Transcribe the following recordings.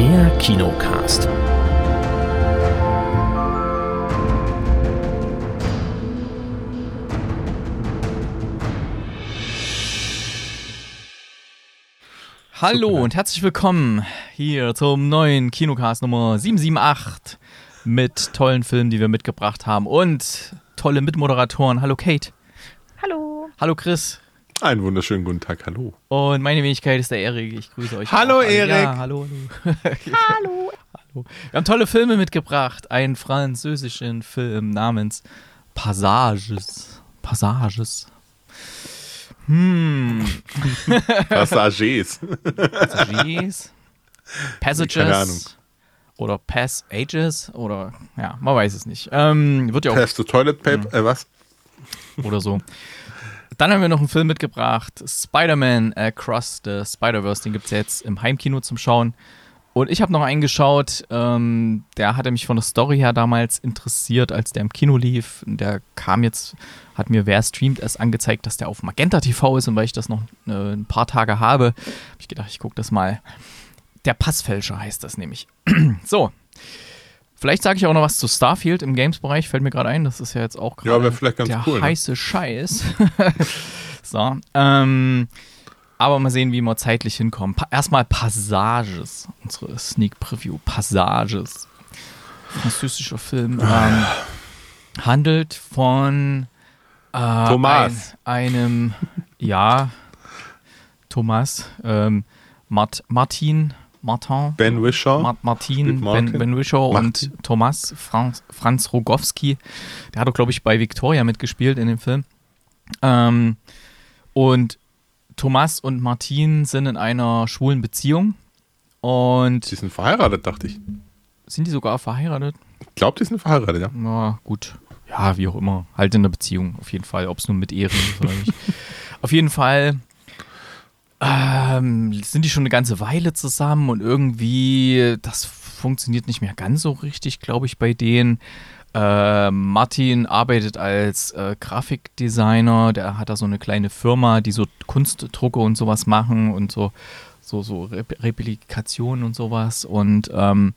Der Kinocast. Hallo und herzlich willkommen hier zum neuen Kinocast Nummer 778 mit tollen Filmen, die wir mitgebracht haben und tolle Mitmoderatoren. Hallo Kate. Hallo. Hallo Chris. Einen wunderschönen guten Tag, hallo. Und meine Wenigkeit ist der Erik. Ich grüße euch. Hallo. Erik. Ja, hallo, hallo. Hallo. hallo. Wir haben tolle Filme mitgebracht. Einen französischen Film namens Passages. Passages. Hm. Passagiers. Passagiers. Passages. Keine Ahnung. Oder Passages. Oder, ja, man weiß es nicht. Ähm, wird ja auch Pass to Toilet Paper, äh, was? oder so. Dann haben wir noch einen Film mitgebracht, Spider-Man Across the Spider-Verse, den gibt es jetzt im Heimkino zum Schauen. Und ich habe noch einen geschaut, ähm, der hatte mich von der Story her damals interessiert, als der im Kino lief. Der kam jetzt, hat mir wer streamt erst angezeigt, dass der auf Magenta TV ist und weil ich das noch äh, ein paar Tage habe, habe ich gedacht, ich gucke das mal. Der Passfälscher heißt das nämlich. so. Vielleicht sage ich auch noch was zu Starfield im Games-Bereich, fällt mir gerade ein. Das ist ja jetzt auch gerade Ja, der cool. Ne? heiße Scheiß. so, ähm, aber mal sehen, wie wir zeitlich hinkommen. Pa erstmal Passages, unsere Sneak Preview. Passages. Französischer Film. Ähm, handelt von äh, Thomas. Ein, einem, ja, Thomas, ähm, Mart Martin, Martin, Ben Wishaw. Ma Martin. Ben, ben Wishaw Martin. und Thomas Franz, Franz Rogowski. Der hat doch, glaube ich, bei Victoria mitgespielt in dem Film. Ähm, und Thomas und Martin sind in einer schwulen Beziehung. Und Die sind verheiratet, dachte ich. sind die sogar verheiratet? Ich glaube, die sind verheiratet, ja. Na gut. Ja, wie auch immer. Halt in der Beziehung, auf jeden Fall. Ob es nur mit Ehren ist oder nicht. auf jeden Fall ähm, sind die schon eine ganze Weile zusammen und irgendwie, das funktioniert nicht mehr ganz so richtig, glaube ich, bei denen. Äh, Martin arbeitet als äh, Grafikdesigner, der hat da so eine kleine Firma, die so Kunstdrucke und sowas machen und so, so, so Rep Replikationen und sowas. Und ähm,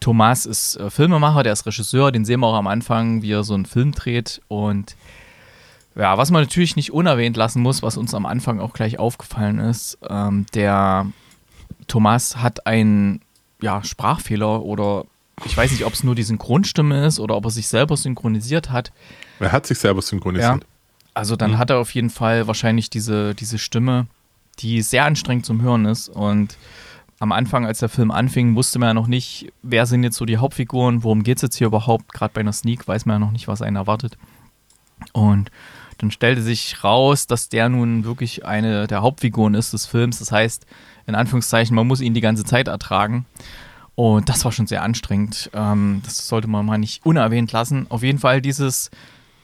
Thomas ist äh, Filmemacher, der ist Regisseur, den sehen wir auch am Anfang, wie er so einen Film dreht. Und ja, was man natürlich nicht unerwähnt lassen muss, was uns am Anfang auch gleich aufgefallen ist, ähm, der Thomas hat einen ja, Sprachfehler oder ich weiß nicht, ob es nur die Synchronstimme ist oder ob er sich selber synchronisiert hat. Er hat sich selber synchronisiert. Also dann hat er auf jeden Fall wahrscheinlich diese, diese Stimme, die sehr anstrengend zum Hören ist. Und am Anfang, als der Film anfing, wusste man ja noch nicht, wer sind jetzt so die Hauptfiguren, worum geht es jetzt hier überhaupt. Gerade bei einer Sneak weiß man ja noch nicht, was einen erwartet. Und dann stellte sich raus, dass der nun wirklich eine der Hauptfiguren ist des Films. Das heißt, in Anführungszeichen, man muss ihn die ganze Zeit ertragen. Und das war schon sehr anstrengend. Ähm, das sollte man mal nicht unerwähnt lassen. Auf jeden Fall dieses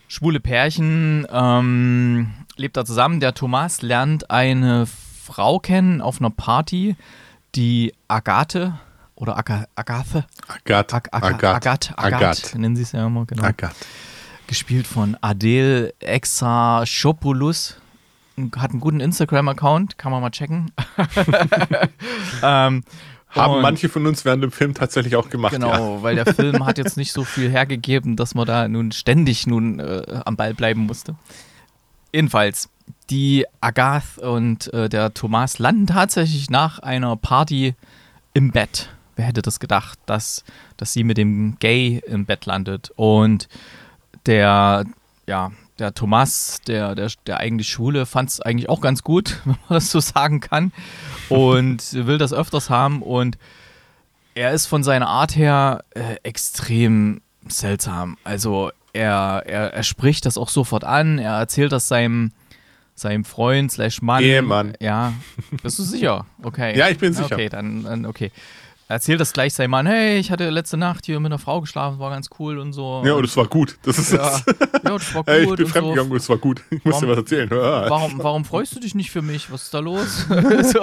schwule Pärchen ähm, lebt da zusammen. Der Thomas lernt eine Frau kennen auf einer Party, die Agathe oder Aga, Agathe, Agathe. Ag, Aga, Agathe. Agathe, Agathe, Agathe. nennen sie es ja immer, genau. Agathe. Gespielt von Adel Exarchopoulos. Hat einen guten Instagram-Account, kann man mal checken. ähm, Haben und- manche von uns während dem Film tatsächlich auch gemacht, Genau, ja. weil der Film hat jetzt nicht so viel hergegeben, dass man da nun ständig nun äh, am Ball bleiben musste. Jedenfalls, die Agath und äh, der Thomas landen tatsächlich nach einer Party im Bett. Wer hätte das gedacht, dass, dass sie mit dem Gay im Bett landet? Und der, ja, der Thomas, der, der, der eigentlich Schwule, fand es eigentlich auch ganz gut, wenn man das so sagen kann. Und will das öfters haben. Und er ist von seiner Art her äh, extrem seltsam. Also er, er, er spricht das auch sofort an, er erzählt das seinem, seinem Freund slash Mann. Ehemann. Ja, bist du sicher? Okay. Ja, ich bin sicher. Okay, dann, dann okay. Er erzählt das gleich seinem Mann, hey, ich hatte letzte Nacht hier mit einer Frau geschlafen, war ganz cool und so. Ja, und es war gut. Das ist ja, das. ja, das war gut. Hey, ich bin und so. fremdgegangen und es war gut. Ich muss dir was erzählen. Ja. Warum, warum freust du dich nicht für mich? Was ist da los? so,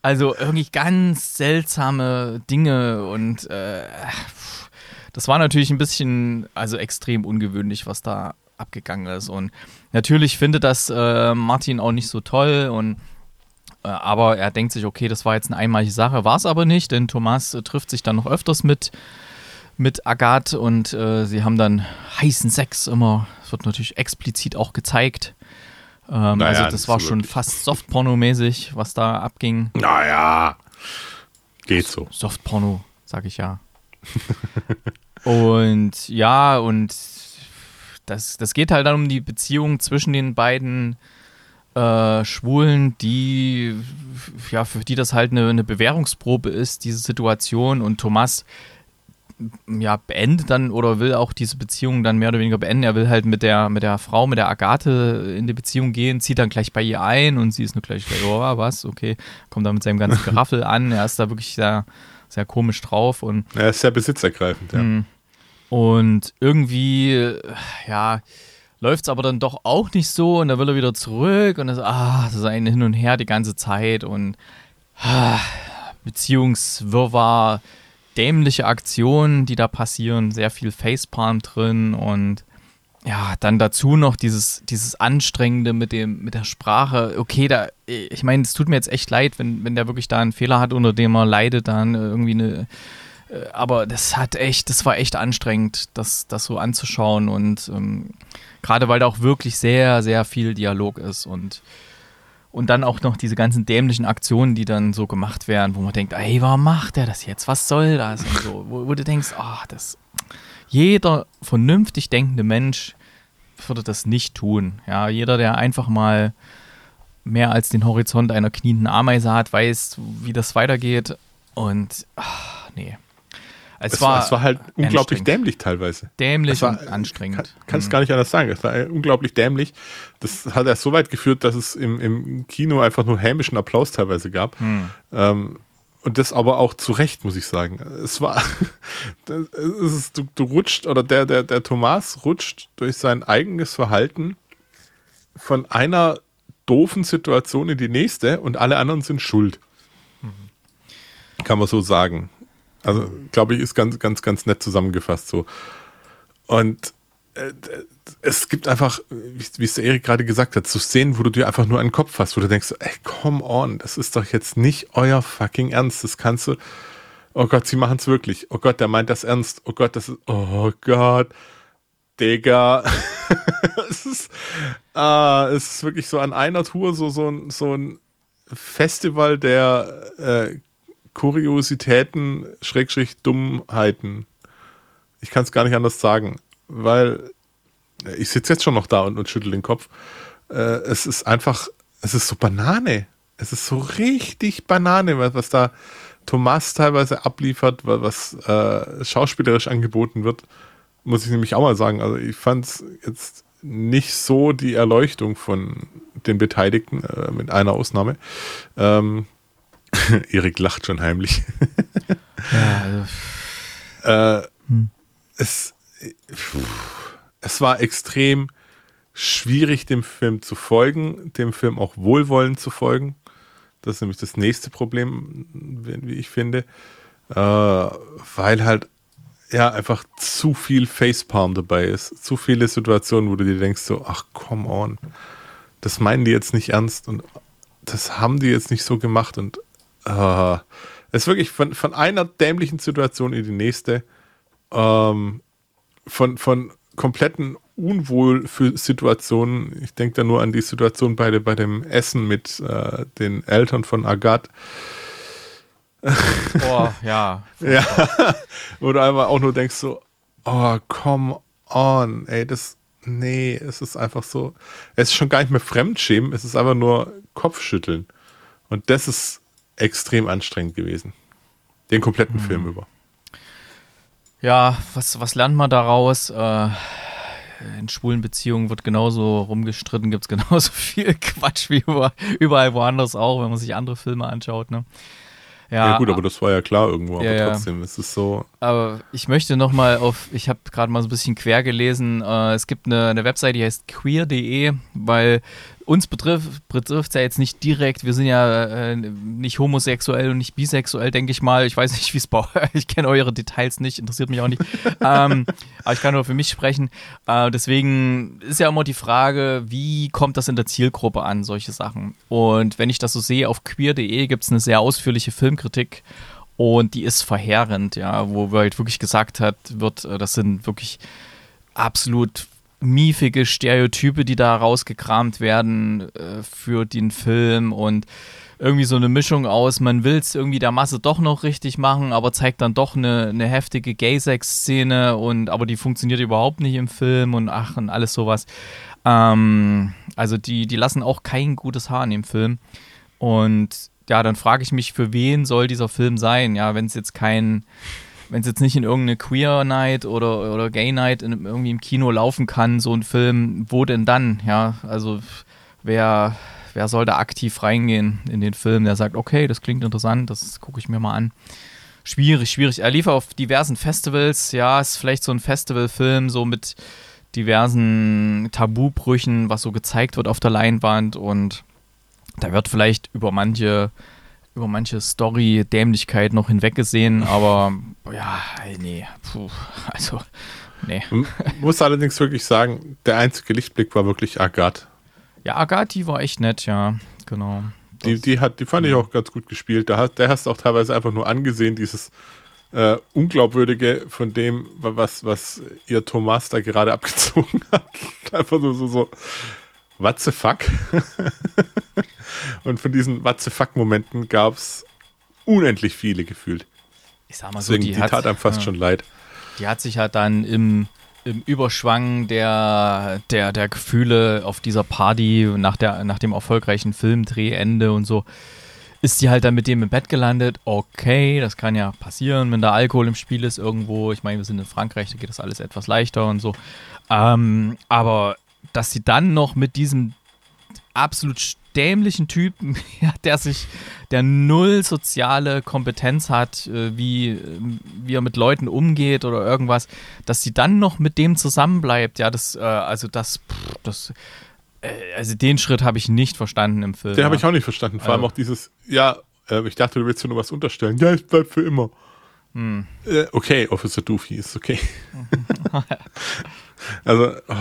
also irgendwie ganz seltsame Dinge und äh, das war natürlich ein bisschen, also extrem ungewöhnlich, was da abgegangen ist. Und natürlich findet das äh, Martin auch nicht so toll und aber er denkt sich, okay, das war jetzt eine einmalige Sache, war es aber nicht, denn Thomas äh, trifft sich dann noch öfters mit, mit Agathe und äh, sie haben dann heißen Sex immer. Das wird natürlich explizit auch gezeigt. Ähm, Naja, also das war so schon wirklich. fast Softporno-mäßig, was da abging. Naja, geht so. Softporno, sag ich ja. und ja, und das, das geht halt dann um die Beziehung zwischen den beiden äh, Schwulen, die, ja, für die das halt eine, eine Bewährungsprobe ist, diese Situation. Und Thomas, ja, beendet dann oder will auch diese Beziehung dann mehr oder weniger beenden. Er will halt mit der, mit der Frau, mit der Agathe in die Beziehung gehen, zieht dann gleich bei ihr ein und sie ist nur gleich, oh, was, okay, kommt dann mit seinem ganzen Geraffel an. Er ist da wirklich sehr, sehr komisch drauf und Er ist sehr besitzergreifend, ja. Mhm. Und irgendwie, ja, läuft es aber dann doch auch nicht so und da will er wieder zurück und das, ah, das ist ein Hin und Her die ganze Zeit und ah, Beziehungswirrwarr, dämliche Aktionen, die da passieren, sehr viel Facepalm drin und ja, dann dazu noch dieses, dieses Anstrengende mit dem, mit der Sprache. Okay, da, ich meine, es tut mir jetzt echt leid, wenn, wenn der wirklich da einen Fehler hat, unter dem er leidet, dann irgendwie eine, äh, aber das hat echt, das war echt anstrengend, das, das so anzuschauen und ähm, gerade weil da auch wirklich sehr, sehr viel Dialog ist und und dann auch noch diese ganzen dämlichen Aktionen, die dann so gemacht werden, wo man denkt, ey, warum macht der das jetzt? Was soll das? Und so, wo, wo du denkst, ah, das, jeder vernünftig denkende Mensch würde das nicht tun. Ja, jeder, der einfach mal mehr als den Horizont einer knienden Ameise hat, weiß, wie das weitergeht. Und, ach, nee. Es, Es, war, es war halt unglaublich dämlich teilweise. dämlich war, und anstrengend. Kann, kannst Mhm. gar nicht anders sagen. Es war unglaublich dämlich. Das hat erst so weit geführt, dass es im, im Kino einfach nur hämischen Applaus teilweise gab. Hm. Ähm, und das aber auch zu Recht, muss ich sagen. Es war, es ist, du, du rutscht, oder der, der, der Thomas rutscht durch sein eigenes Verhalten von einer doofen Situation in die nächste und alle anderen sind schuld. Kann man so sagen. Also, glaube ich, ist ganz, ganz, ganz nett zusammengefasst so. Und äh, es gibt einfach, wie, es der Erik gerade gesagt hat, so Szenen, wo du dir einfach nur einen Kopf hast, wo du denkst, ey, come on, das ist doch jetzt nicht euer fucking Ernst. Das kannst du. Oh Gott, sie machen es wirklich. Oh Gott, der meint das ernst. Oh Gott, das ist. Oh Gott. Digga. es, ist, ah, es ist wirklich so an einer Tour so, so, ein, so ein Festival der äh, Kuriositäten, Schrägstrich Dummheiten. Ich kann es gar nicht anders sagen, weil ich sitze jetzt schon noch da und, und schüttel den Kopf. Äh, es ist einfach, es ist so Banane. Es ist so richtig Banane, was, was da Thomas teilweise abliefert, wa- was äh, schauspielerisch angeboten wird. Muss ich nämlich auch mal sagen. Also ich fand es jetzt nicht so die Erleuchtung von den Beteiligten, äh, mit einer Ausnahme. Ähm, Erik lacht schon heimlich. Ja, also, Äh, Hm. es, es war extrem schwierig, dem Film zu folgen, dem Film auch wohlwollend zu folgen. Das ist nämlich das nächste Problem, wie ich finde. Äh, weil halt ja einfach zu viel Facepalm dabei ist. Zu viele Situationen, wo du dir denkst, so, ach, come on. Das meinen die jetzt nicht ernst und das haben die jetzt nicht so gemacht und äh, es ist wirklich von, von einer dämlichen Situation in die nächste, ähm, von, von kompletten Unwohl-Situationen. Ich denke da nur an die Situation bei, bei dem Essen mit äh, den Eltern von Agathe. boah, ja. Ja, wo du einfach auch nur denkst so, oh, come on, ey, das, nee, es ist einfach so, es ist schon gar nicht mehr Fremdschämen, es ist einfach nur Kopfschütteln. Und das ist extrem anstrengend gewesen. Den kompletten Film über. Ja, was, was lernt man daraus? Äh, in schwulen Beziehungen wird genauso rumgestritten, gibt es genauso viel Quatsch wie über, überall woanders auch, wenn man sich andere Filme anschaut. Ne? Ja, gut, aber das war ja klar irgendwo, aber Ja, ja. trotzdem, es ist so, Aber ich möchte noch mal auf, ich habe gerade mal so ein bisschen quer gelesen, äh, es gibt eine, eine Website, die heißt queer.de, weil uns betrifft betrifft es ja jetzt nicht direkt. Wir sind ja äh, nicht homosexuell und nicht bisexuell, denke ich mal. Ich weiß nicht, wie es bei euch Ich kenne eure Details nicht, interessiert mich auch nicht. ähm, aber ich kann nur für mich sprechen. Äh, deswegen ist ja immer die Frage, wie kommt das in der Zielgruppe an, solche Sachen. Und wenn ich das so sehe, auf queer.de gibt es eine sehr ausführliche Filmkritik und die ist verheerend, ja, wo halt wirklich gesagt hat, wird, äh, das sind wirklich absolut miefige Stereotype, die da rausgekramt werden äh, für den Film und irgendwie so eine Mischung aus, man will es irgendwie der Masse doch noch richtig machen, aber zeigt dann doch eine, eine heftige Gay-Sex-Szene und aber die funktioniert überhaupt nicht im Film und ach und alles sowas. Ähm, also die, die lassen auch kein gutes Haar in dem Film. Und ja, dann frage ich mich, für wen soll dieser Film sein? Ja, wenn es jetzt kein wenn es jetzt nicht in irgendeine Queer Night oder, oder Gay Night in, irgendwie im Kino laufen kann, so ein Film, wo denn dann? Ja, also wer, wer soll da aktiv reingehen in den Film, der sagt, okay, das klingt interessant, das gucke ich mir mal an. Schwierig, schwierig. Er lief auf diversen Festivals, ja, ist vielleicht so ein Festivalfilm, so mit diversen Tabubrüchen, was so gezeigt wird auf der Leinwand und da wird vielleicht über manche über manche Story-Dämlichkeit noch hinweggesehen, aber ja, nee, puh, also, nee. Man muss allerdings wirklich sagen, der einzige Lichtblick war wirklich Agathe. Ja, Agathe, die war echt nett, ja, genau. Die, die, hat, die fand ich auch ganz gut gespielt. Da hast, der hast du auch teilweise einfach nur angesehen, dieses äh, Unglaubwürdige von dem, was, was ihr Thomas da gerade abgezogen hat. Einfach so, so, so, what the fuck? Und von diesen what the fuck Momenten gab es unendlich viele gefühlt. Ich sag mal so, Deswegen, die, die hat, tat einem fast ja, schon leid. Die hat sich halt dann im, im Überschwang der, der, der Gefühle auf dieser Party nach, der, nach dem erfolgreichen Filmdrehende und so, ist sie halt dann mit dem im Bett gelandet. Okay, das kann ja passieren, wenn da Alkohol im Spiel ist irgendwo. Ich meine, wir sind in Frankreich, da geht das alles etwas leichter und so. Ähm, aber dass sie dann noch mit diesem absolut dämlichen Typen, ja, der sich, der null soziale Kompetenz hat, äh, wie, wie er mit Leuten umgeht oder irgendwas, dass sie dann noch mit dem zusammenbleibt, ja, das, äh, also das, pff, das, äh, also den Schritt habe ich nicht verstanden im Film. Den ja. habe ich auch nicht verstanden. Vor also, allem auch dieses, ja, äh, ich dachte, du willst dir nur was unterstellen. Ja, ich bleib für immer. Hm. Okay, Officer Doofy ist okay. also, oh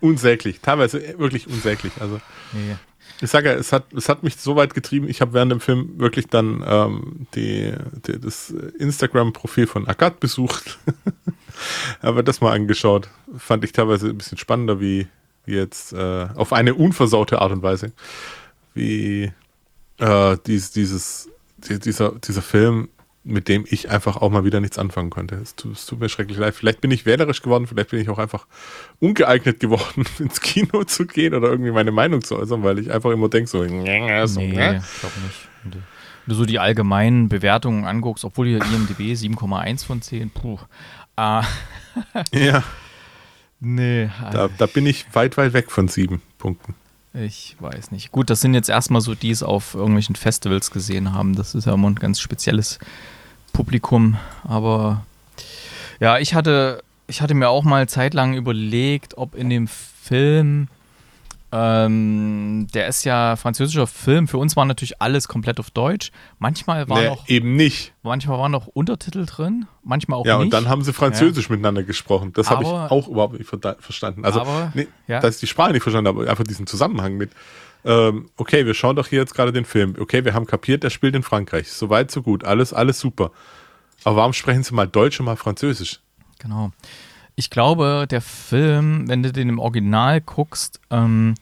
unsäglich, teilweise wirklich unsäglich. Also nee. ich sage ja, es hat, es hat mich so weit getrieben, ich habe während dem Film wirklich dann ähm, die, die, das Instagram-Profil von Agathe besucht. Aber das mal angeschaut. Fand ich teilweise ein bisschen spannender, wie, wie jetzt äh, auf eine unversaute Art und Weise, wie äh, dies, dieses, dieser, dieser Film mit dem ich einfach auch mal wieder nichts anfangen konnte. Es tut, es tut, mir schrecklich leid. Vielleicht bin ich wählerisch geworden, vielleicht bin ich auch einfach ungeeignet geworden, ins Kino zu gehen oder irgendwie meine Meinung zu äußern, weil ich einfach immer denke so, so nee, ne? ich glaube nicht. Wenn du so die allgemeinen Bewertungen anguckst, obwohl hier IMDb 7,1 von 10, puh. Ah. ja. Nee. Da, da bin ich weit, weit weg von sieben Punkten. Ich weiß nicht. Gut, das sind jetzt erstmal so, die es auf irgendwelchen Festivals gesehen haben. Das ist ja immer ein ganz spezielles Publikum. Aber ja, ich hatte, ich hatte mir auch mal zeitlang überlegt, ob in dem Film, ähm, der ist ja französischer Film, für uns war natürlich alles komplett auf Deutsch. Manchmal war nee, noch. Eben nicht. Manchmal waren noch Untertitel drin, manchmal auch ja, nicht. Ja, und dann haben sie Französisch ja. miteinander gesprochen. Das habe ich auch überhaupt nicht verstanden. Also, aber, nee, ja. dass ich die Sprache nicht verstanden habe, einfach diesen Zusammenhang mit ähm, okay, wir schauen doch hier jetzt gerade den Film. Okay, wir haben kapiert, der spielt in Frankreich. Soweit, so gut. Alles, alles super. Aber warum sprechen sie mal Deutsch und mal Französisch? Genau. Ich glaube, der Film, wenn du den im Original guckst, ähm,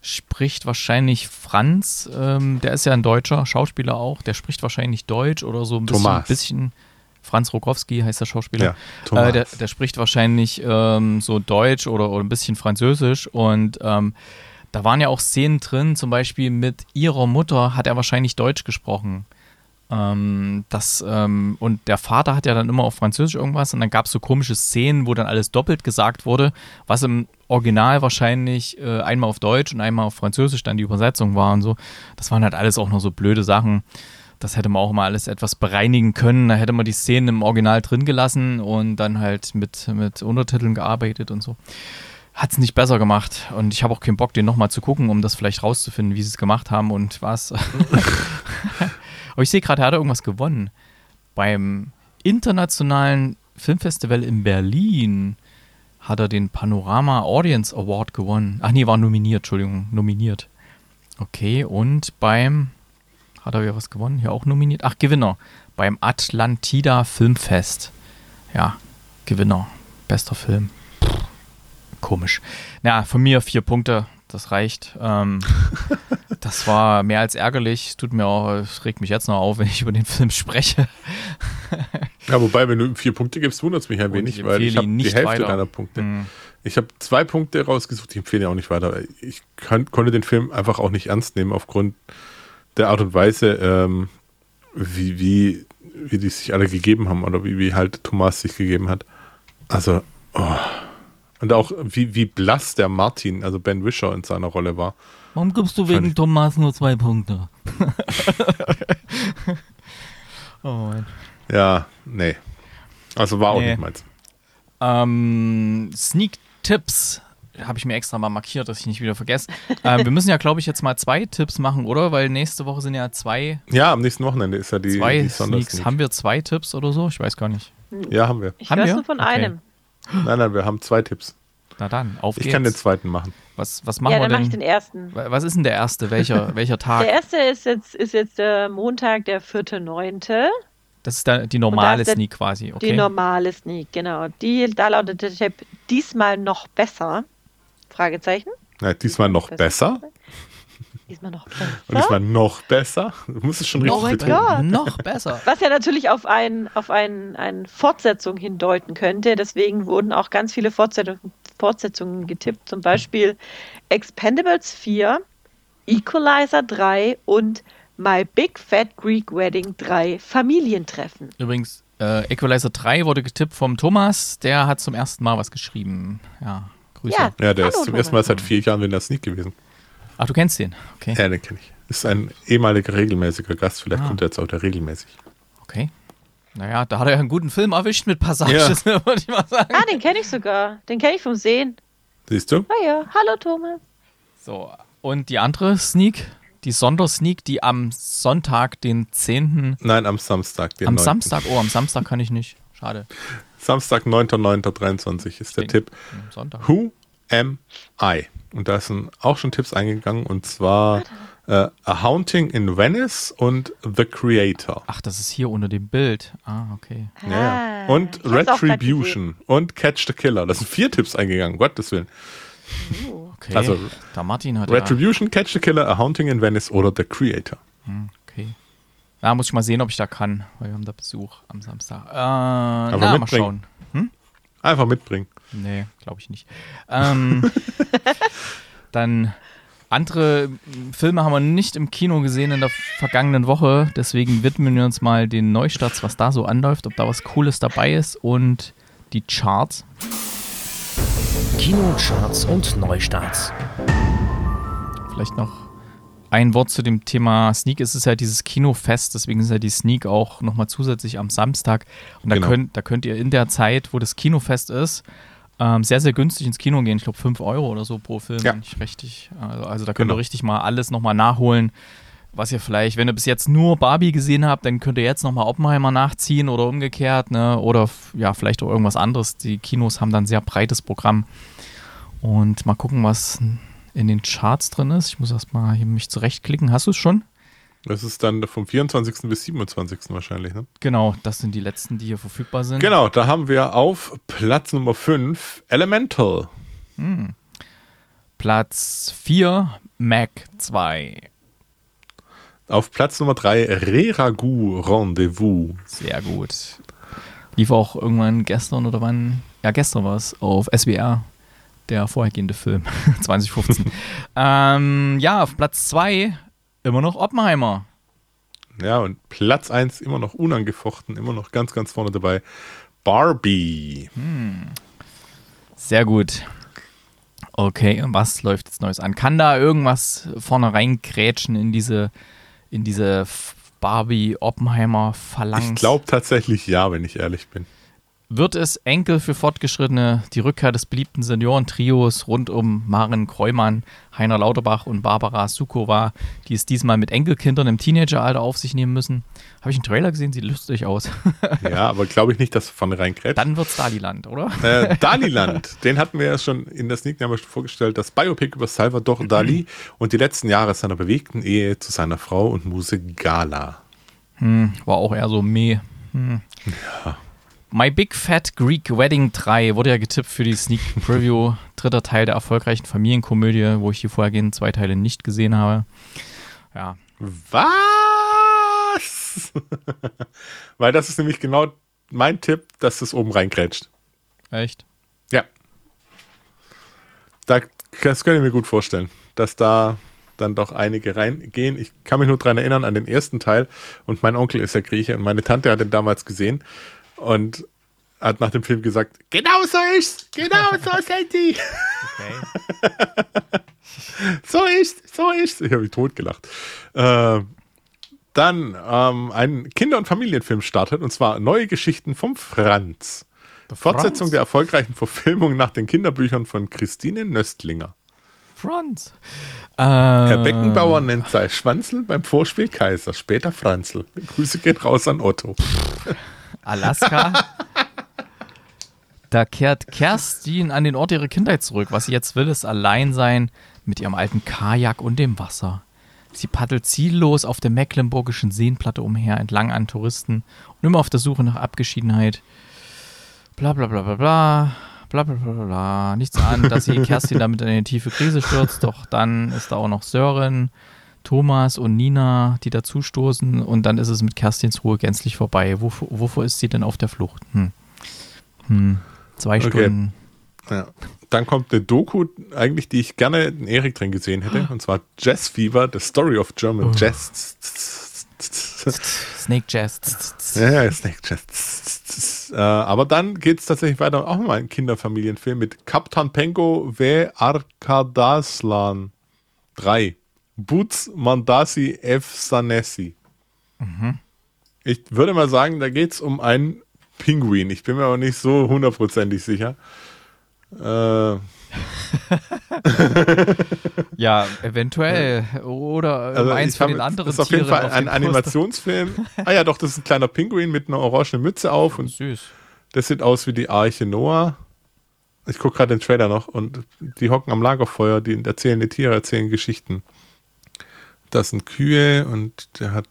spricht wahrscheinlich Franz, ähm, der ist ja ein deutscher Schauspieler auch, der spricht wahrscheinlich Deutsch oder so ein bisschen, bisschen Franz Rokowski heißt der Schauspieler. Ja, äh, der, der, spricht wahrscheinlich ähm, so Deutsch oder, oder ein bisschen Französisch und ähm, da waren ja auch Szenen drin, zum Beispiel mit ihrer Mutter hat er wahrscheinlich Deutsch gesprochen. Ähm, das, ähm, und der Vater hat ja dann immer auf Französisch irgendwas und dann gab es so komische Szenen, wo dann alles doppelt gesagt wurde, was im Original wahrscheinlich äh, einmal auf Deutsch und einmal auf Französisch dann die Übersetzung war und so. Das waren halt alles auch nur so blöde Sachen. Das hätte man auch mal alles etwas bereinigen können. Da hätte man die Szenen im Original drin gelassen und dann halt mit, mit Untertiteln gearbeitet und so. hat es nicht besser gemacht. Und ich habe auch keinen Bock, den nochmal zu gucken, um das vielleicht rauszufinden, wie sie es gemacht haben und was. Aber ich sehe gerade, er hat irgendwas gewonnen. Beim internationalen Filmfestival in Berlin hat er den Panorama Audience Award gewonnen. Ach nee, war nominiert, Entschuldigung, nominiert. Okay, und beim, hat er wieder was gewonnen? Hier auch nominiert? Ach, Gewinner. Beim Atlantida Filmfest. Ja, Gewinner. Bester Film. Pff, komisch. Na, von mir vier Punkte. Das reicht. Ähm, das war mehr als ärgerlich. Tut mir auch, es regt mich jetzt noch auf, wenn ich über den Film spreche. Ja, wobei, wenn du vier Punkte gibst, wundert es mich ein Und wenig, ich weil ich habe die nicht Hälfte weiter. deiner Punkte. Hm. Ich habe zwei Punkte rausgesucht, ich empfehle auch nicht weiter. Ich kann, konnte den Film einfach auch nicht ernst nehmen aufgrund der Art und Weise, ähm, wie, wie, wie die sich alle gegeben haben oder wie, wie halt Thomas sich gegeben hat. Also, oh. Und auch wie, wie blass der Martin, also Ben Wisher in seiner Rolle war. Warum gibst du wegen Thomas nur zwei Punkte? oh Mann. Ja, nee. Also war auch Nee. nicht meins. Ähm, Sneak-Tipps habe ich mir extra mal markiert, dass ich nicht wieder vergesse. ähm, wir müssen ja, glaube ich, jetzt mal zwei Tipps machen, oder? Weil nächste Woche sind ja zwei, Ja, am nächsten Wochenende ist ja die, zwei die Sneaks. Haben wir zwei Tipps oder so? Ich weiß gar nicht. Ja, haben wir. Ich Haben weiß wir? nur von Okay. einem. Nein, nein, wir haben zwei Tipps. Na dann, auf Ich geht's. kann den zweiten machen. was, was machen Ja, wir dann mache ich denn? den ersten. Wa- Was ist denn der erste? Welcher, welcher Tag? Der erste ist jetzt, ist jetzt der Montag, der 4.9. Das ist da die normale Sneak quasi, Die okay? normale Sneak, genau. Die, da lautet der Tipp diesmal noch besser. Fragezeichen. Ja, diesmal noch besser. Diesmal noch besser. Und diesmal noch besser. Du musst es schon richtig Oh mein betonen. Gott. Noch besser. Was ja natürlich auf, ein, auf ein, eine Fortsetzung hindeuten könnte. Deswegen wurden auch ganz viele Fortsetzung, Fortsetzungen getippt. Zum Beispiel Expendables 4, Equalizer 3 und My Big Fat Greek Wedding 3 Familientreffen. Übrigens, äh, Equalizer 3 wurde getippt vom Thomas, der hat zum ersten Mal was geschrieben. Ja, Grüße. Ja, Ja, der Hallo, ist zum ersten Mal Thomas. seit vier Jahren in der Sneak gewesen. Ach, du kennst den? Okay. Ja, den kenne ich. Ist ein ehemaliger regelmäßiger Gast. Vielleicht Ah. kommt er jetzt auch der regelmäßig. Okay. Naja, da hat er ja einen guten Film erwischt mit Passages, würde ich mal sagen. Ah, den kenne ich sogar. Den kenne ich vom Sehen. Siehst du? Ah ja, hallo Thomas. So, und die andere Sneak, die Sondersneak, die am Sonntag, den 10. Nein, am Samstag. Den am 9.. Samstag, oh, am Samstag kann ich nicht. Schade. Samstag, 9.9.23 ist der Tipp. Am Sonntag. Who am I? Und da sind auch schon Tipps eingegangen. Und zwar äh, A Haunting in Venice und The Creator. Ach, das ist hier unter dem Bild. Ah, okay. Ja, ja. Ah, Und Retribution und Catch the Killer. Das sind vier Tipps eingegangen, Gottes Willen. Okay. Also, der Martin hat Retribution, Catch the Killer, A Haunting in Venice oder The Creator. ja. Hm, okay. Da muss ich mal sehen, ob ich da kann, weil wir haben da Besuch am Samstag. Äh, na, mal schauen. Einfach mitbringen. Nee, glaube ich nicht. Ähm, dann andere Filme haben wir nicht im Kino gesehen in der vergangenen Woche. Deswegen widmen wir uns mal den Neustarts, was da so anläuft, ob da was Cooles dabei ist und die Charts. Kinocharts und Neustarts. Vielleicht noch ein Wort zu dem Thema Sneak. Es ist ja dieses Kinofest, deswegen ist ja die Sneak auch nochmal zusätzlich am Samstag. Und da, Genau. könnt, da könnt ihr in der Zeit, wo das Kinofest ist, ähm, sehr, sehr günstig ins Kino gehen. Ich glaube 5 Euro oder so pro Film, Ja. richtig. Also, also da könnt Genau. ihr richtig mal alles nochmal nachholen. Was ihr vielleicht, wenn ihr bis jetzt nur Barbie gesehen habt, dann könnt ihr jetzt nochmal Oppenheimer nachziehen oder umgekehrt, ne? Oder ja, vielleicht auch irgendwas anderes. Die Kinos haben dann ein sehr breites Programm. Und mal gucken, was in den Charts drin ist. Ich muss erstmal hier mich zurechtklicken. Hast du es schon? Das ist dann vom 24. bis 27. wahrscheinlich. Ne? Genau, das sind die letzten, die hier verfügbar sind. Genau, da haben wir auf Platz Nummer 5 Elemental. Platz 4, Mac 2. Auf Platz Nummer 3 Re-Ragout Rendezvous. Sehr gut. Lief auch irgendwann gestern oder wann? Ja, gestern war es auf SWR, der vorhergehende Film, 2015. ähm, ja, auf Platz 2 immer noch Oppenheimer. Ja, und Platz 1 immer noch unangefochten, immer noch ganz, ganz vorne dabei. Barbie. Sehr gut. Okay, und was läuft jetzt Neues an? Kann da irgendwas vorne reingrätschen in diese, in diese F- Barbie-Oppenheimer-Phalanx? Ich glaube tatsächlich ja, wenn ich ehrlich bin. Wird es Enkel für Fortgeschrittene, die Rückkehr des beliebten Seniorentrios rund um Maren Kreumann, Heiner Lauterbach und Barbara Sukowa, die es diesmal mit Enkelkindern im Teenageralter auf sich nehmen müssen. Habe ich einen Trailer gesehen? Sieht lustig aus. Ja, aber glaube ich nicht, dass von reingrätscht. Dann wird's Daliland, oder? Äh, Daliland, den hatten wir ja schon in der Sneak vorgestellt, das Biopic über Salvador Dali und die letzten Jahre seiner bewegten Ehe zu seiner Frau und Muse Gala. Hm, war auch eher so meh. Hm. My Big Fat Greek Wedding 3 wurde ja getippt für die Sneak Preview. Dritter Teil der erfolgreichen Familienkomödie, wo ich die vorhergehenden zwei Teile nicht gesehen habe. Ja, Was? Weil das ist nämlich genau mein Tipp, dass es oben reingrätscht. echt? Ja. Da, das könnte ich mir gut vorstellen, dass da dann doch einige reingehen. Ich kann mich nur daran erinnern an den ersten Teil und mein Onkel ist ja Grieche und meine Tante hat den damals gesehen und hat nach dem Film gesagt, genau so ist's, genau so sind die. Okay. So ist, so ist. Ich habe mich totgelacht. Äh, dann ähm, ein Kinder- und Familienfilm startet und zwar Neue Geschichten vom Franz. Fortsetzung Franz? der erfolgreichen Verfilmung nach den Kinderbüchern von Christine Nöstlinger. Franz. Herr Äh, Beckenbauer nennt sei Schwanzel beim Vorspiel Kaiser, später Franzl. Grüße gehen raus an Otto. Alaska. Da kehrt Kerstin an den Ort ihrer Kindheit zurück. Was sie jetzt will, ist allein sein mit ihrem alten Kajak und dem Wasser. Sie paddelt ziellos auf der mecklenburgischen Seenplatte umher, entlang an Touristen und immer auf der Suche nach Abgeschiedenheit. Bla bla bla bla bla. Bla bla bla bla, bla. Nichts an, dass sie Kerstin damit in eine tiefe Krise stürzt. Doch dann ist da auch noch Sören, Thomas und Nina, die dazustoßen. Und dann ist es mit Kerstins Ruhe gänzlich vorbei. Wovor, wovor ist sie denn auf der Flucht? Hm. Hm. Zwei Okay. Stunden. Ja. Dann kommt eine Doku, eigentlich, die ich gerne in Erik drin gesehen hätte, und zwar Jazz Fever, The Story of German Jazz. Snake Jazz. Ja, ja, Snake Jazz. Äh, aber dann geht es tatsächlich weiter, auch mal ein Kinderfamilienfilm mit Kaptan Pengo ve Arkadaslan 3. Boots Mandasi Efsanesi. Ich würde mal sagen, da geht es um einen Pinguin. Ich bin mir aber nicht so hundertprozentig sicher. Äh, Ja, eventuell. Oder ähm, Also eins von den anderen Das ist auf jeden Tieren Fall auf ein. Animationsfilm. ah ja, doch, das ist ein kleiner Pinguin mit einer orangenen Mütze auf und Süß. das sieht aus wie die Arche Noah. Ich gucke gerade den Trailer noch und die hocken am Lagerfeuer, die erzählen die Tiere, erzählen Geschichten. Das sind Kühe und der hat.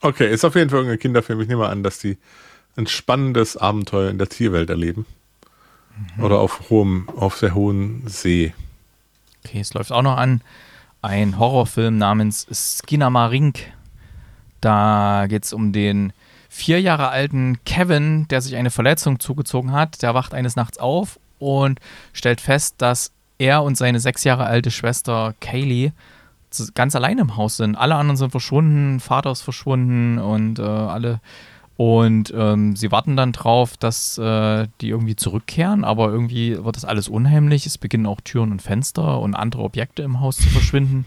Okay, ist auf jeden Fall irgendein Kinderfilm. Ich nehme mal an, dass die ein spannendes Abenteuer in der Tierwelt erleben. Mhm. Oder auf hohem, auf sehr hohen See. Okay, es läuft auch noch an. Ein Horrorfilm namens Skinnamarink. Da geht es um den vier Jahre alten Kevin, der sich eine Verletzung zugezogen hat. Der wacht eines Nachts auf und stellt fest, dass er und seine sechs Jahre alte Schwester Kaylee ganz allein im Haus sind. Alle anderen sind verschwunden, Vater ist verschwunden und äh, alle. Und ähm, sie warten dann drauf, dass äh, die irgendwie zurückkehren, aber irgendwie wird das alles unheimlich. Es beginnen auch Türen und Fenster und andere Objekte im Haus zu verschwinden.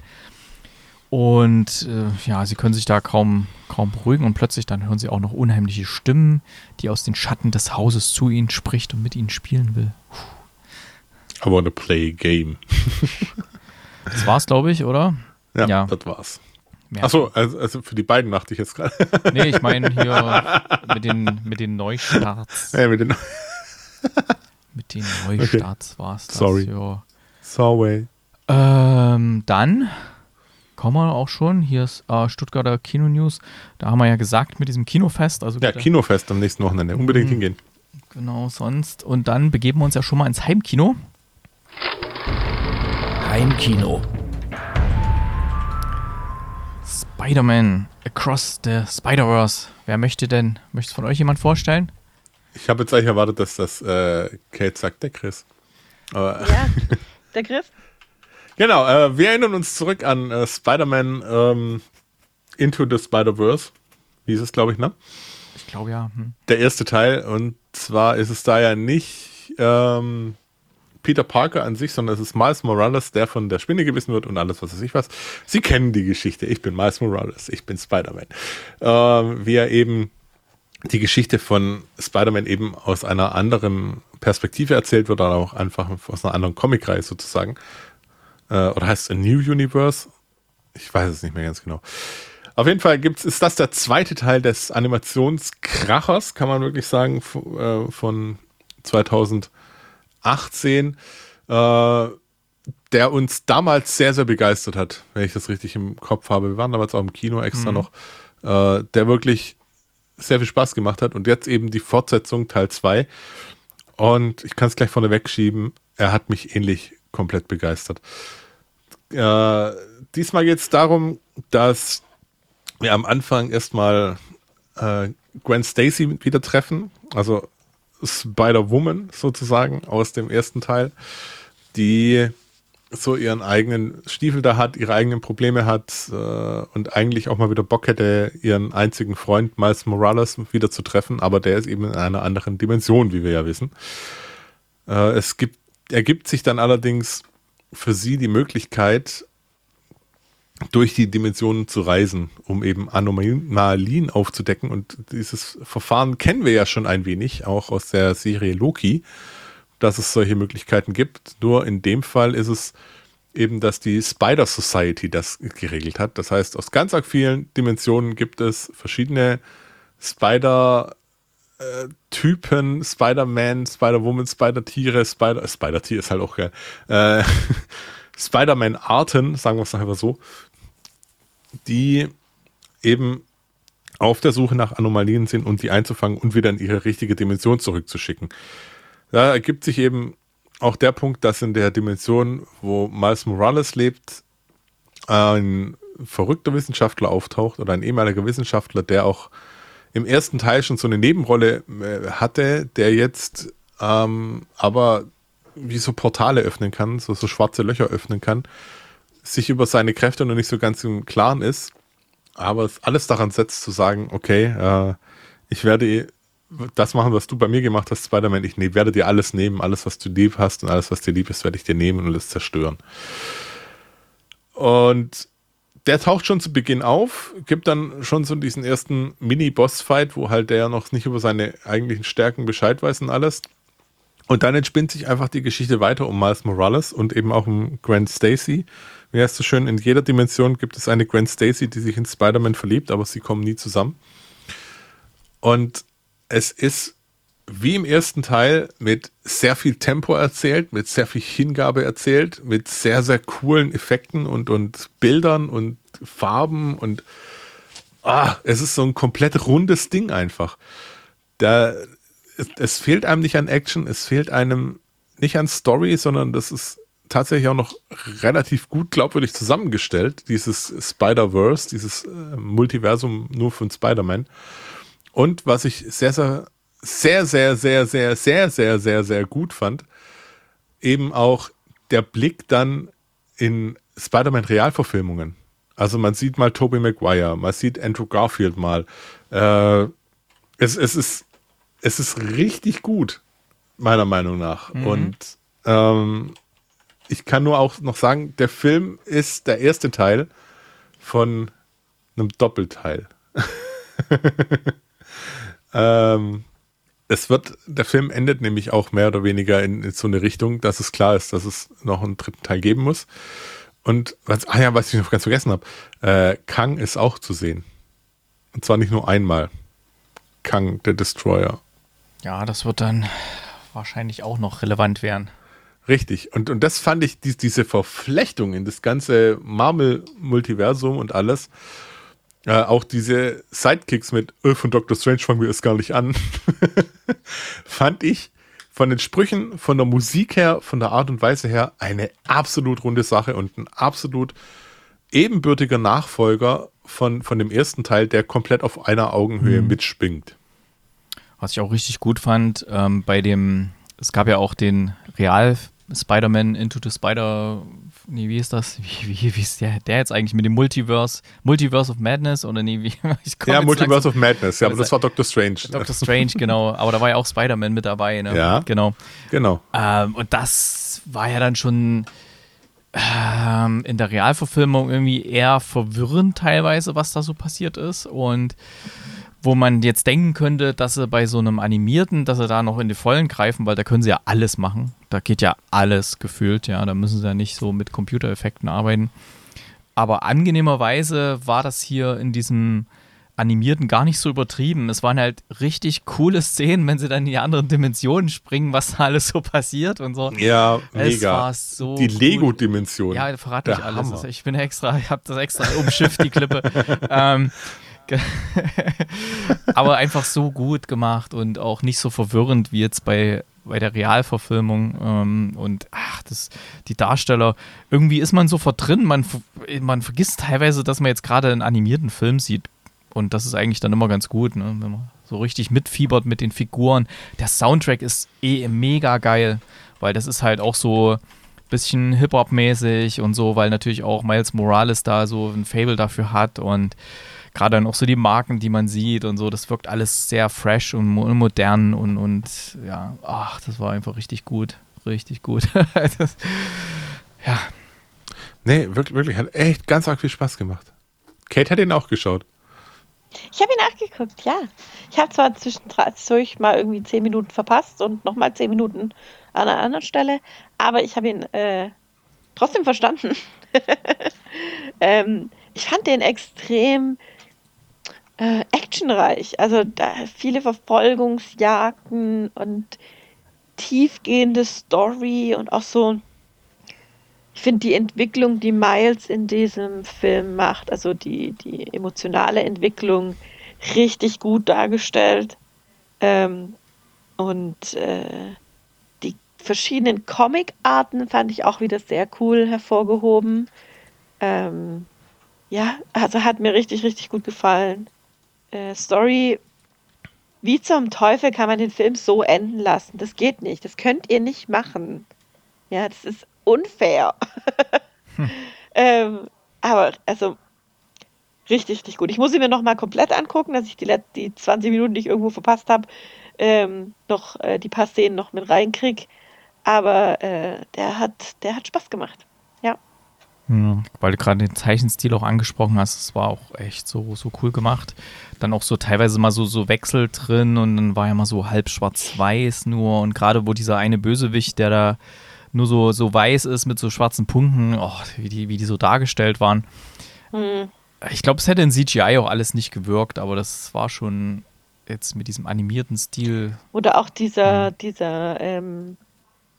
Und äh, ja, sie können sich da kaum, kaum beruhigen und plötzlich dann hören sie auch noch unheimliche Stimmen, die aus den Schatten des Hauses zu ihnen spricht und mit ihnen spielen will. I wanna play a game. Das war's, glaube ich, oder? Ja, Ja. das war's. Achso, also, also für die beiden dachte ich jetzt gerade. Nee, ich meine hier mit den, mit den Neustarts. Ja, mit den Mit den Neustarts war's das. Sorry. Ja. Sorry. Ähm, dann kommen wir auch schon. Hier ist äh, Stuttgarter Kino News. Da haben wir ja gesagt mit diesem Kinofest. Also Ja, Kinofest am nächsten Wochenende. Unbedingt Mhm. hingehen. Genau, sonst. Und dann begeben wir uns ja schon mal ins Heimkino. Heimkino. Spider-Man Across the Spider-Verse. Wer möchte denn, möchte es von euch jemand vorstellen? Ich habe jetzt eigentlich erwartet, dass das äh, Kate sagt, der Chris. Aber, Ja, der Griff? genau, äh, wir erinnern uns zurück an äh, Spider-Man ähm, Into the Spider-Verse. Hieß es, glaube ich, ne? Ich glaube ja. Hm. Der erste Teil. Und zwar ist es da ja nicht ähm, Peter Parker an sich, sondern es ist Miles Morales, der von der Spinne gebissen wird und alles, was weiß ich was. Sie kennen die Geschichte. Ich bin Miles Morales, ich bin Spider-Man. Äh, wie er eben die Geschichte von Spider-Man eben aus einer anderen Perspektive erzählt wird, oder auch einfach aus einer anderen Comic-Reihe sozusagen. Äh, oder heißt es A New Universe? Ich weiß es nicht mehr ganz genau. Auf jeden Fall gibt's, ist das der zweite Teil des Animationskrachers, kann man wirklich sagen, äh, von 2000. 18, äh, der uns damals sehr, sehr begeistert hat, wenn ich das richtig im Kopf habe. Wir waren damals auch im Kino extra mhm. noch, äh, der wirklich sehr viel Spaß gemacht hat. Und jetzt eben die Fortsetzung Teil 2. Und ich kann es gleich vorne wegschieben, er hat mich ähnlich komplett begeistert. Äh, diesmal geht es darum, dass wir am Anfang erstmal äh, Gwen Stacy wieder treffen. Also Spider-Woman sozusagen aus dem ersten Teil, die so ihren eigenen Stiefel da hat, ihre eigenen Probleme hat äh, und eigentlich auch mal wieder Bock hätte, ihren einzigen Freund Miles Morales wieder zu treffen, aber der ist eben in einer anderen Dimension, wie wir ja wissen. Äh, es gibt, ergibt sich dann allerdings für sie die Möglichkeit, durch die Dimensionen zu reisen, um eben Anomalien aufzudecken. Und dieses Verfahren kennen wir ja schon ein wenig, auch aus der Serie Loki, dass es solche Möglichkeiten gibt. Nur in dem Fall ist es eben, dass die Spider Society das geregelt hat. Das heißt, aus ganz vielen Dimensionen gibt es verschiedene Spider- Typen, Spider-Man, Spider-Woman, Spider-Tiere, Spider, Spider-Tier ist halt auch geil, äh, Spider-Man-Arten, sagen wir es einfach so, die eben auf der Suche nach Anomalien sind und die einzufangen und wieder in ihre richtige Dimension zurückzuschicken. Da ergibt sich eben auch der Punkt, dass in der Dimension, wo Miles Morales lebt, ein verrückter Wissenschaftler auftaucht oder ein ehemaliger Wissenschaftler, der auch im ersten Teil schon so eine Nebenrolle äh, hatte, der jetzt ähm, aber wie so Portale öffnen kann, so, so schwarze Löcher öffnen kann sich über seine Kräfte noch nicht so ganz im Klaren ist, aber alles daran setzt zu sagen, okay, äh, ich werde das machen, was du bei mir gemacht hast, Spider-Man. Ich ne, werde dir alles nehmen, alles, was du lieb hast und alles, was dir lieb ist, werde ich dir nehmen und es zerstören. Und der taucht schon zu Beginn auf, gibt dann schon so diesen ersten Mini-Boss-Fight, wo halt der noch nicht über seine eigentlichen Stärken Bescheid weiß und alles. Und dann entspinnt sich einfach die Geschichte weiter um Miles Morales und eben auch um Grant Stacy, wie heißt es so schön, in jeder Dimension gibt es eine Gwen Stacy, die sich in Spider-Man verliebt, aber sie kommen nie zusammen. Und es ist wie im ersten Teil mit sehr viel Tempo erzählt, mit sehr viel Hingabe erzählt, mit sehr, sehr coolen Effekten und, und Bildern und Farben und ah, es ist so ein komplett rundes Ding einfach. Da, es, es fehlt einem nicht an Action, es fehlt einem nicht an Story, sondern das ist tatsächlich auch noch relativ gut glaubwürdig zusammengestellt, dieses Spider-Verse, dieses äh, Multiversum nur von Spider-Man. Und was ich sehr, sehr, sehr, sehr, sehr, sehr, sehr, sehr, sehr, sehr gut fand, eben auch der Blick dann in Spider-Man-Realverfilmungen. Also man sieht mal Tobey Maguire, man sieht Andrew Garfield mal. Äh, es, es, ist, es ist richtig gut, meiner Meinung nach. Mhm. Und ähm, ich kann nur auch noch sagen, der Film ist der erste Teil von einem Doppelteil. ähm, es wird, der Film endet nämlich auch mehr oder weniger in, in, so eine Richtung, dass es klar ist, dass es noch einen dritten Teil geben muss. Und was, ah ja, was ich noch ganz vergessen habe, äh, Kang ist auch zu sehen. Und zwar nicht nur einmal. Kang, der Destroyer. Ja, das wird dann wahrscheinlich auch noch relevant werden. Richtig. Und, und das fand ich, die, diese Verflechtung in das ganze Marvel-Multiversum und alles. Äh, auch diese Sidekicks mit äh, von Doctor Strange fangen wir erst gar nicht an. fand ich von den Sprüchen, von der Musik her, von der Art und Weise her eine absolut runde Sache und ein absolut ebenbürtiger Nachfolger von, von dem ersten Teil, der komplett auf einer Augenhöhe mhm. mitschwingt. Was ich auch richtig gut fand, ähm, bei dem, es gab ja auch den Real Spider-Man Into the Spider. Nee, wie ist das? Wie, wie, wie ist der, der jetzt eigentlich mit dem Multiverse? Multiverse of Madness? Oder nee, wie? ja, Multiverse of Madness, ja, aber das war Doctor Strange. Doctor Strange, genau. Aber da war ja auch Spider-Man mit dabei, ne? Ja. Genau. Genau. Ähm, und das war ja dann schon ähm, in der Realverfilmung irgendwie eher verwirrend teilweise, was da so passiert ist. Und wo man jetzt denken könnte, dass sie bei so einem animierten, dass sie da noch in die Vollen greifen, weil da können sie ja alles machen. Da geht ja alles gefühlt, ja. Da müssen sie ja nicht so mit Computereffekten arbeiten. Aber angenehmerweise war das hier in diesem Animierten gar nicht so übertrieben. Es waren halt richtig coole Szenen, wenn sie dann in die anderen Dimensionen springen, was da alles so passiert und so. Ja, Es mega. war so die cool. Lego-Dimension. Ja, verrate Der alles. Hammer. Ich bin extra, ich habe das extra umschifft, die Klippe. ähm, aber einfach so gut gemacht und auch nicht so verwirrend wie jetzt bei, bei der Realverfilmung. Ähm, und ach, das, die Darsteller, irgendwie ist man sofort drin. Man, man vergisst teilweise, dass man jetzt gerade einen animierten Film sieht. Und das ist eigentlich dann immer ganz gut, ne? wenn man so richtig mitfiebert mit den Figuren. Der Soundtrack ist eh mega geil, weil das ist halt auch so bisschen Hip-Hop-mäßig und so, weil natürlich auch Miles Morales da so ein Fable dafür hat und gerade dann auch so die Marken, die man sieht und so, das wirkt alles sehr fresh und mo- modern und, und ja, ach, das war einfach richtig gut. Richtig gut. das, ja, Nee, wirklich, wirklich. Hat echt ganz arg viel Spaß gemacht. Kate hat ihn auch geschaut. Ich habe ihn nachgeguckt, ja. Ich habe zwar zwischendurch mal irgendwie zehn Minuten verpasst und nochmal zehn Minuten an einer anderen Stelle, aber ich habe ihn äh, trotzdem verstanden. ähm, ich fand den extrem äh, actionreich. Also viele Verfolgungsjagden und tiefgehende Story und auch so. Ich finde die Entwicklung, die Miles in diesem Film macht, also die, die emotionale Entwicklung, richtig gut dargestellt. Ähm, und äh, die verschiedenen Comic-Arten fand ich auch wieder sehr cool hervorgehoben. Ähm, ja, also hat mir richtig, richtig gut gefallen. Äh, Story, wie zum Teufel kann man den Film so enden lassen? Das geht nicht. Das könnt ihr nicht machen. Ja, das ist unfair. ähm, aber, also, richtig, richtig gut. Ich muss ihn mir nochmal komplett angucken, dass ich die, let- die 20 Minuten, die ich irgendwo verpasst habe, ähm, noch äh, die paar Szenen noch mit reinkrieg. Aber äh, der, hat, der hat Spaß gemacht. Weil du gerade den Zeichenstil auch angesprochen hast, es war auch echt so, so cool gemacht. Dann auch so teilweise mal so, so Wechsel drin und dann war ja mal so halb schwarz-weiß nur und gerade wo dieser eine Bösewicht, der da nur so, so weiß ist mit so schwarzen Punkten, oh, wie, die, wie die so dargestellt waren. Hm. Ich glaube, es hätte in CGI auch alles nicht gewirkt, aber das war schon jetzt mit diesem animierten Stil. Oder auch dieser, dieser ähm,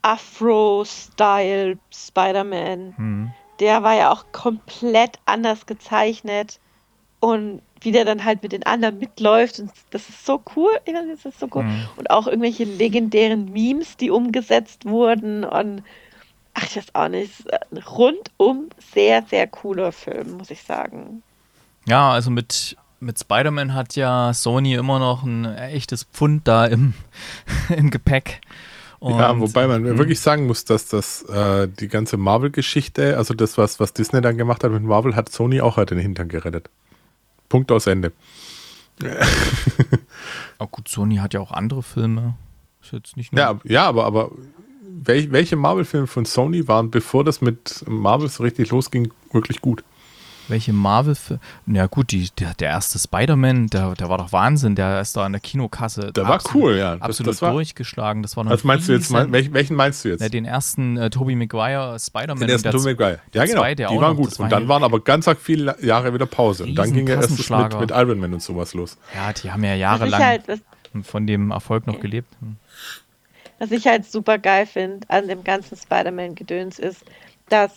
Afro-Style Spider-Man. Hm. Der war ja auch komplett anders gezeichnet und wie der dann halt mit den anderen mitläuft und das ist so cool, ich weiß das ist so cool. Mhm. Und auch irgendwelche legendären Memes, die umgesetzt wurden und ach, ich weiß auch nicht, rundum sehr, sehr cooler Film, muss ich sagen. Ja, also mit, mit Spider-Man hat ja Sony immer noch ein echtes Pfund da im, im Gepäck. Ja, Und- wobei man Mhm. wirklich sagen muss, dass das äh, die ganze Marvel-Geschichte, also das, was, was Disney dann gemacht hat mit Marvel, hat Sony auch halt den Hintern gerettet. Punkt aus Ende. Oh gut, Sony hat ja auch andere Filme. Ist jetzt nicht nur. Ja, ja aber, aber welch, welche Marvel-Filme von Sony waren, bevor das mit Marvel so richtig losging, wirklich gut? Welche Marvel-Filme? Na gut, die, der, der erste Spider-Man, der, der war doch Wahnsinn. Der ist da an der Kinokasse. Der war cool, ja. Das- absolut das war- durchgeschlagen. Das war noch Was meinst du jetzt? Mein, welchen, meinst du jetzt? Na, den ersten äh, Tobey Maguire Spider-Man. Den ersten Tobey Maguire. Ja, genau. zweite die auch waren noch. gut. Und dann ja- waren aber ganz viele Jahre wieder Pause. Und dann ging ja erst mit, mit Iron Man und sowas los. Ja, die haben ja jahrelang halt, von dem Erfolg noch gelebt. Hm. was ich halt super geil finde an dem ganzen Spider-Man-Gedöns ist, dass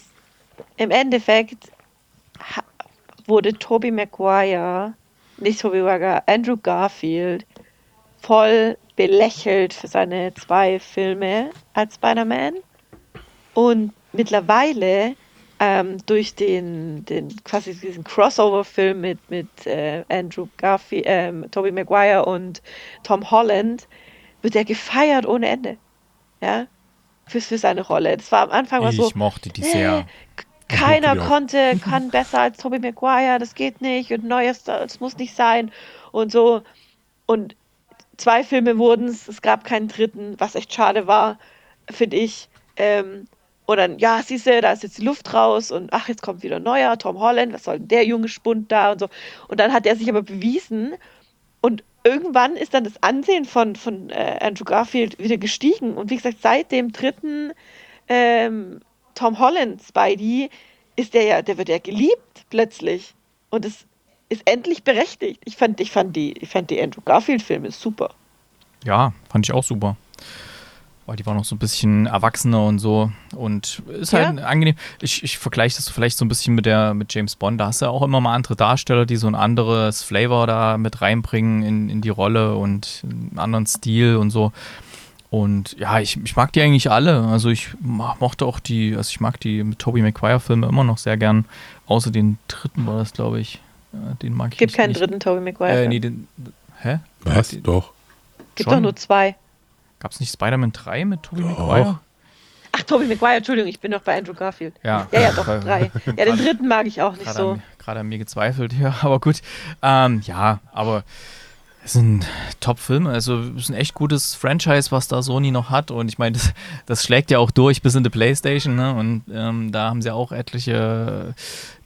im Endeffekt wurde Tobey Maguire, nicht Tobey Maguire, Andrew Garfield voll belächelt für seine zwei Filme als Spider-Man. Und mittlerweile ähm, durch den, den quasi diesen Crossover-Film mit, mit äh, Andrew Garfield, ähm, Tobey Maguire und Tom Holland wird er gefeiert ohne Ende. Ja, für, für seine Rolle. Das war am Anfang Ich so, mochte die äh, sehr. Keiner Ja. konnte, kann besser als Tobey Maguire, das geht nicht und neues, das muss nicht sein und so. Und zwei Filme wurden es, es gab keinen dritten, was echt schade war, finde ich. Ähm, und dann, ja, siehst du, da ist jetzt die Luft raus und ach, jetzt kommt wieder ein neuer, Tom Holland, was soll denn der junge Spund da und so. Und dann hat er sich aber bewiesen Und irgendwann ist dann das Ansehen von, von äh, Andrew Garfield wieder gestiegen. Und wie gesagt, seit dem dritten ähm, Tom Holland Spidey ist der ja, der wird ja geliebt plötzlich. Und es ist endlich berechtigt. Ich fand, ich fand die, ich fand die Andrew Garfield-Filme super. Ja, fand ich auch super. Weil die waren noch so ein bisschen erwachsener und so. Und ist halt Ja. angenehm. Ich, ich vergleiche das vielleicht so ein bisschen mit der mit James Bond. Da hast du ja auch immer mal andere Darsteller, die so ein anderes Flavor da mit reinbringen in, in die Rolle und einen anderen Stil und so. Und ja, ich, ich mag die eigentlich alle. Also ich mo- mochte auch die, also ich mag die mit Tobey Maguire-Filme immer noch sehr gern. Außer den dritten war das, glaube ich. Ja, den mag ich Es gibt nicht. keinen nicht. dritten Tobey Maguire. Äh, nee, den, hä? Was? Die- Doch. gibt doch nur zwei. Gab es nicht Spider-Man 3 mit Tobey. Maguire? Ach, Tobey Maguire, Entschuldigung, ich bin noch bei Andrew Garfield. Ja. Ja, ja, doch, Weil- drei. Ja, den dritten mag ich auch nicht Gerade so. an, gerade an mir gezweifelt, ja, aber gut. Ähm, ja, aber es sind Top-Filme, also es ist ein echt gutes Franchise, was da Sony noch hat und ich meine, das, das schlägt ja auch durch bis in die Playstation, ne? Und ähm, da haben sie auch etliche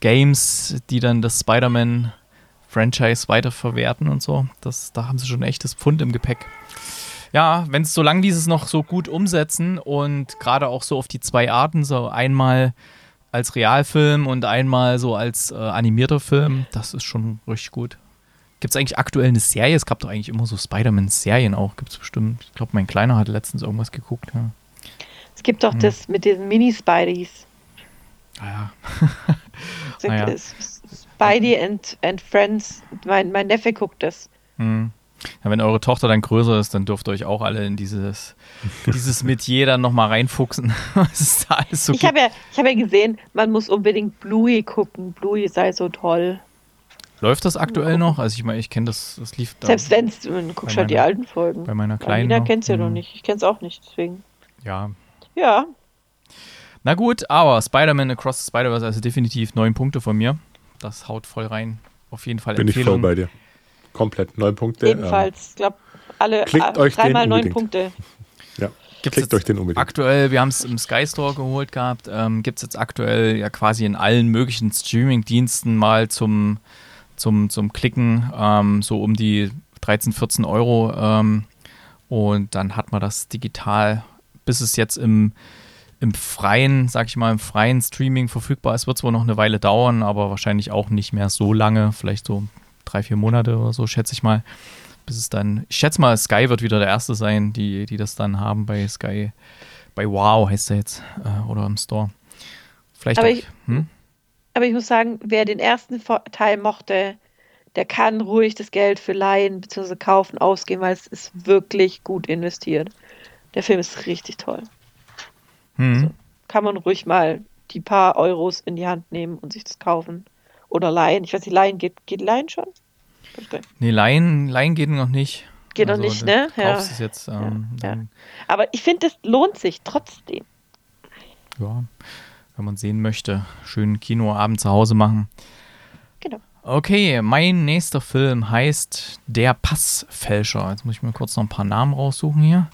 Games, die dann das Spider-Man-Franchise weiterverwerten und so. Das, da haben sie schon ein echtes Pfund im Gepäck. Ja, wenn es solange dieses noch so gut umsetzen und gerade auch so auf die zwei Arten, so einmal als Realfilm und einmal so als äh, animierter Film, das ist schon richtig gut. Gibt es eigentlich aktuell eine Serie? Es gab doch eigentlich immer so Spider-Man-Serien auch, gibt es bestimmt. Ich glaube, mein Kleiner hat letztens irgendwas geguckt. Ja. Es gibt doch Hm. das mit diesen Mini-Spideys. Ah, ja. Naja. es- Spidey and, and Friends. Mein, mein Neffe guckt das. Hm. ja, wenn eure Tochter dann größer ist, dann dürft ihr euch auch alle in dieses, dieses Metier dann nochmal reinfuchsen. Was ist da alles so Ich habe ja, ich hab ja gesehen, man muss unbedingt Bluey gucken. Bluey sei so toll. Läuft das aktuell noch? Also ich meine, ich kenne das, das lief da Selbst wenn du guckst halt die alten Folgen. bei meiner Kleinen. Alina kennt ja noch Hm. nicht. Ich kenn's auch nicht, deswegen. Ja, Ja, Na gut, aber Spider-Man Across the Spider-Verse, also definitiv neun Punkte von mir. Das haut voll rein. Auf jeden Fall Bin ich voll Empfehlung. bei dir. Komplett. Neun Punkte. ähm, ebenfalls. Ich glaube, alle Klickt äh, euch den dreimal neun unbedingt. Punkte. Ähm, ja. Gibt's Klickt jetzt euch den unbedingt. Aktuell, wir haben es im Sky Store geholt gehabt, ähm, gibt es jetzt aktuell ja quasi in allen möglichen Streaming-Diensten mal zum, zum, zum Klicken, ähm, so um die 13, 14 Euro. Ähm, und dann hat man das digital, bis es jetzt im, im freien, sag ich mal, im freien Streaming verfügbar ist, wird es wohl noch eine Weile dauern, aber wahrscheinlich auch nicht mehr so lange, vielleicht so drei, vier Monate oder so, schätze ich mal. Bis es dann, ich schätze mal, Sky wird wieder der Erste sein, die, die das dann haben bei Sky. Bei Wow heißt er jetzt, äh, oder im Store. Vielleicht Aber auch, ich- hm? Aber ich muss sagen, wer den ersten Teil mochte, der kann ruhig das Geld für Leihen bzw. Kaufen ausgeben, weil es ist wirklich gut investiert. Der Film ist richtig toll. Hm. Kann man ruhig mal die paar Euros in die Hand nehmen und sich das kaufen. Oder leihen. Ich weiß nicht, leihen geht, geht leihen schon? Nee, Laien, Laien geht noch nicht. Geht noch nicht, ne? Ja. Es jetzt, ähm, Ja, ja. Aber ich finde, es lohnt sich trotzdem. ja, wenn man sehen möchte, schön Kinoabend zu Hause machen. Genau. Okay, mein nächster Film heißt Der Passfälscher. Jetzt muss ich mir kurz noch ein paar Namen raussuchen hier.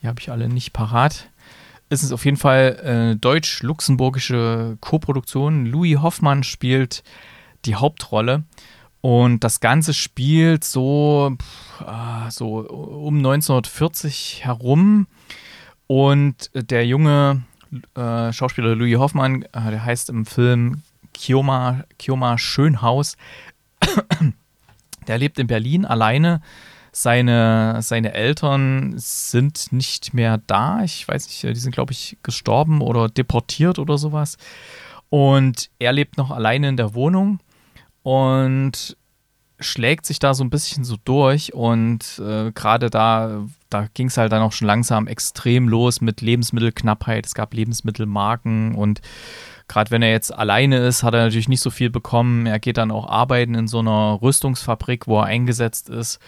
Die habe ich alle nicht parat. Es ist auf jeden Fall äh, deutsch-luxemburgische Koproduktion. Louis Hoffmann spielt die Hauptrolle. Und das Ganze spielt so, pff, ah, so um 1940 herum. Und der junge äh, Schauspieler Louis Hoffmann, äh, der heißt im Film Kioma, Kioma Schönhaus. der lebt in Berlin alleine. Seine, seine Eltern sind nicht mehr da. Ich weiß nicht, die sind, glaube ich, gestorben oder deportiert oder sowas. Und er lebt noch alleine in der Wohnung und schlägt sich da so ein bisschen so durch. Und äh, gerade da, da ging es halt dann auch schon langsam extrem los mit Lebensmittelknappheit. Es gab Lebensmittelmarken und gerade wenn er jetzt alleine ist, hat er natürlich nicht so viel bekommen. Er geht dann auch arbeiten in so einer Rüstungsfabrik, wo er eingesetzt ist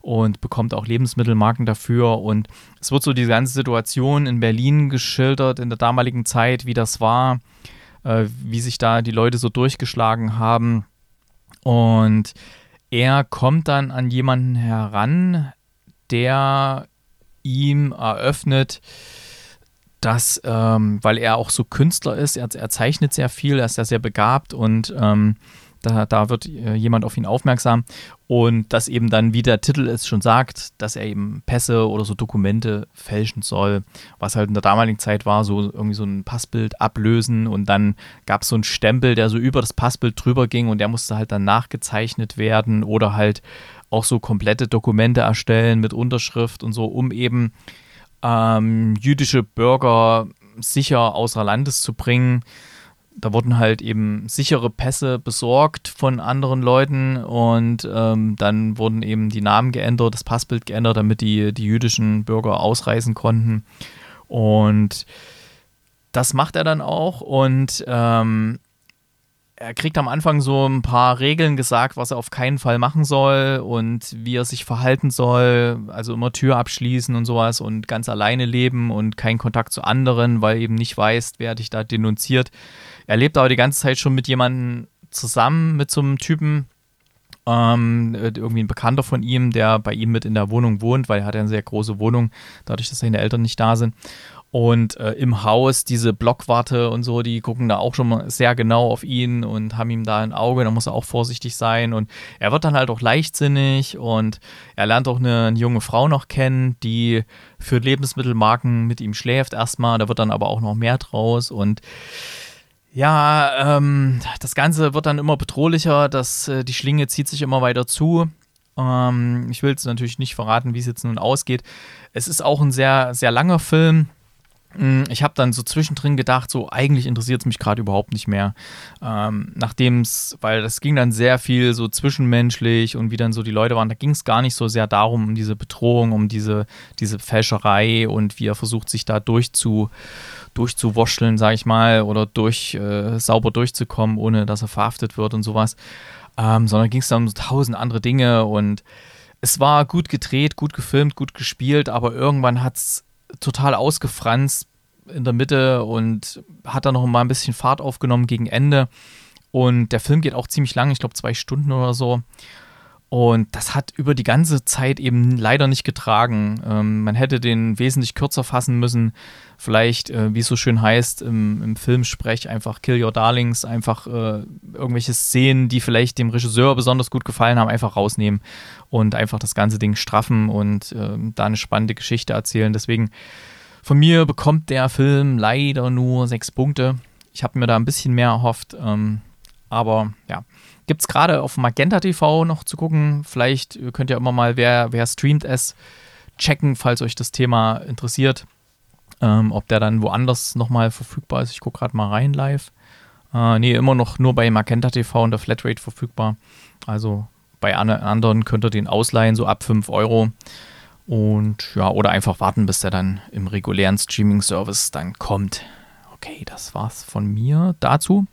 und bekommt auch Lebensmittelmarken dafür. Und es wird so die ganze Situation in Berlin geschildert in der damaligen Zeit, wie das war, äh, wie sich da die Leute so durchgeschlagen haben. Und er kommt dann an jemanden heran, der ihm eröffnet, dass, ähm, weil er auch so Künstler ist, er, er zeichnet sehr viel, er ist ja sehr begabt und ähm, Da, da wird äh, jemand auf ihn aufmerksam. Und dass eben dann, wie der Titel es schon sagt, dass er eben Pässe oder so Dokumente fälschen soll, was halt in der damaligen Zeit war, so irgendwie so ein Passbild ablösen. Und dann gab es so einen Stempel, der so über das Passbild drüber ging und der musste halt dann nachgezeichnet werden oder halt auch so komplette Dokumente erstellen mit Unterschrift und so, um eben ähm, jüdische Bürger sicher außer Landes zu bringen da wurden halt eben sichere Pässe besorgt von anderen Leuten und ähm, dann wurden eben die Namen geändert, das Passbild geändert, damit die, die jüdischen Bürger ausreisen konnten. Und das macht er dann auch und ähm, er kriegt am Anfang so ein paar Regeln gesagt, was er auf keinen Fall machen soll und wie er sich verhalten soll. Also immer Tür abschließen und sowas und ganz alleine leben und keinen Kontakt zu anderen, weil eben nicht weiß, wer dich da denunziert. Er lebt aber die ganze Zeit schon mit jemandem zusammen, mit so einem Typen, ähm, irgendwie ein Bekannter von ihm, der bei ihm mit in der Wohnung wohnt, weil er hat ja eine sehr große Wohnung, dadurch, dass seine Eltern nicht da sind. Und äh, im Haus diese Blockwarte und so, die gucken da auch schon mal sehr genau auf ihn und haben ihm da ein Auge, da muss er auch vorsichtig sein. Und er wird dann halt auch leichtsinnig und er lernt auch eine, eine junge Frau noch kennen, die für Lebensmittelmarken mit ihm schläft erstmal. Da wird dann aber auch noch mehr draus und ja, ähm, das Ganze wird dann immer bedrohlicher, das, äh, die Schlinge zieht sich immer weiter zu. Ähm, ich will jetzt natürlich nicht verraten, wie es jetzt nun ausgeht. Es ist auch ein sehr, sehr langer Film. Mm, ich habe dann so zwischendrin gedacht, so eigentlich interessiert es mich gerade überhaupt nicht mehr. Ähm, Nachdem es, weil das ging dann sehr viel so zwischenmenschlich und wie dann so die Leute waren, da ging es gar nicht so sehr darum, um diese Bedrohung, um diese, diese Fälscherei und wie er versucht, sich da durchzu, durchzuwurschteln, sage ich mal, oder durch äh, sauber durchzukommen, ohne dass er verhaftet wird und sowas. Ähm, sondern ging es dann um so tausend andere Dinge und es war gut gedreht, gut gefilmt, gut gespielt, aber irgendwann hat es total ausgefranst in der Mitte und hat dann noch mal ein bisschen Fahrt aufgenommen gegen Ende. Und der Film geht auch ziemlich lang, ich glaube zwei Stunden oder so. Und das hat über die ganze Zeit eben leider nicht getragen. Ähm, man hätte den wesentlich kürzer fassen müssen. Vielleicht, äh, wie es so schön heißt, im, im Filmsprech einfach Kill Your Darlings, einfach äh, irgendwelche Szenen, die vielleicht dem Regisseur besonders gut gefallen haben, einfach rausnehmen und einfach das ganze Ding straffen und äh, da eine spannende Geschichte erzählen. Deswegen, von mir bekommt der Film leider nur sechs Punkte. Ich habe mir da ein bisschen mehr erhofft. Ähm, aber ja, Gibt es gerade auf Magenta TV noch zu gucken. Vielleicht könnt ihr immer mal, wer, wer streamt es, checken, falls euch das Thema interessiert. Ähm, ob der dann woanders nochmal verfügbar ist. Ich gucke gerade mal rein live. Äh, nee, immer noch nur bei Magenta TV und der Flatrate verfügbar. Also bei anderen könnt ihr den ausleihen, so ab 5 Euro. Und ja, oder einfach warten, bis der dann im regulären Streaming-Service dann kommt. Okay, das war's von mir dazu.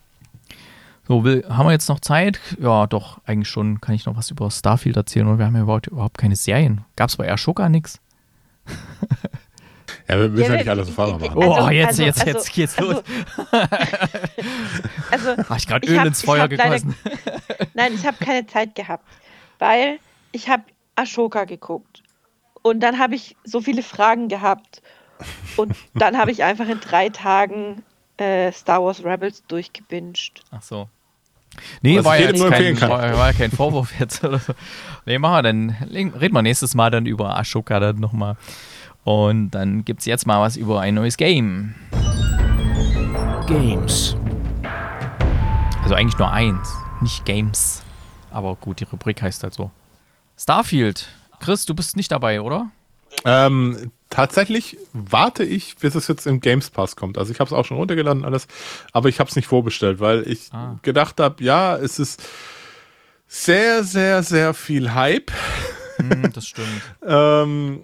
So, will, haben wir jetzt noch Zeit? Ja, doch, eigentlich schon. Kann ich noch was über Starfield erzählen? Und wir haben ja überhaupt, überhaupt keine Serien. Gab es bei Ashoka nichts? Ja, wir müssen ja, ja nicht alles sofort machen. Oh, also, jetzt, also, jetzt, also, jetzt geht's also, los. also, Habe ich gerade Öl hab, ins Feuer gegossen. Leider, nein, ich habe keine Zeit gehabt, weil ich habe Ashoka geguckt. Und dann habe ich so viele Fragen gehabt. Und dann habe ich einfach in drei Tagen äh, Star Wars Rebels durchgebinged. Ach so. Nee, war ja, jetzt kein, war, war ja kein Vorwurf jetzt. Oder so. Nee, machen wir dann. Reden wir nächstes Mal dann über Ashoka dann nochmal. Und dann gibt es jetzt mal was über ein neues Game. Games. Also eigentlich nur eins, nicht Games. Aber gut, die Rubrik heißt halt so. Starfield. Chris, du bist nicht dabei, oder? Ähm, tatsächlich warte ich, bis es jetzt im Games Pass kommt. Also ich habe es auch schon runtergeladen alles, aber ich habe es nicht vorbestellt, weil ich ah. gedacht habe, ja, es ist sehr, sehr, sehr viel Hype. Mm, das stimmt. ähm,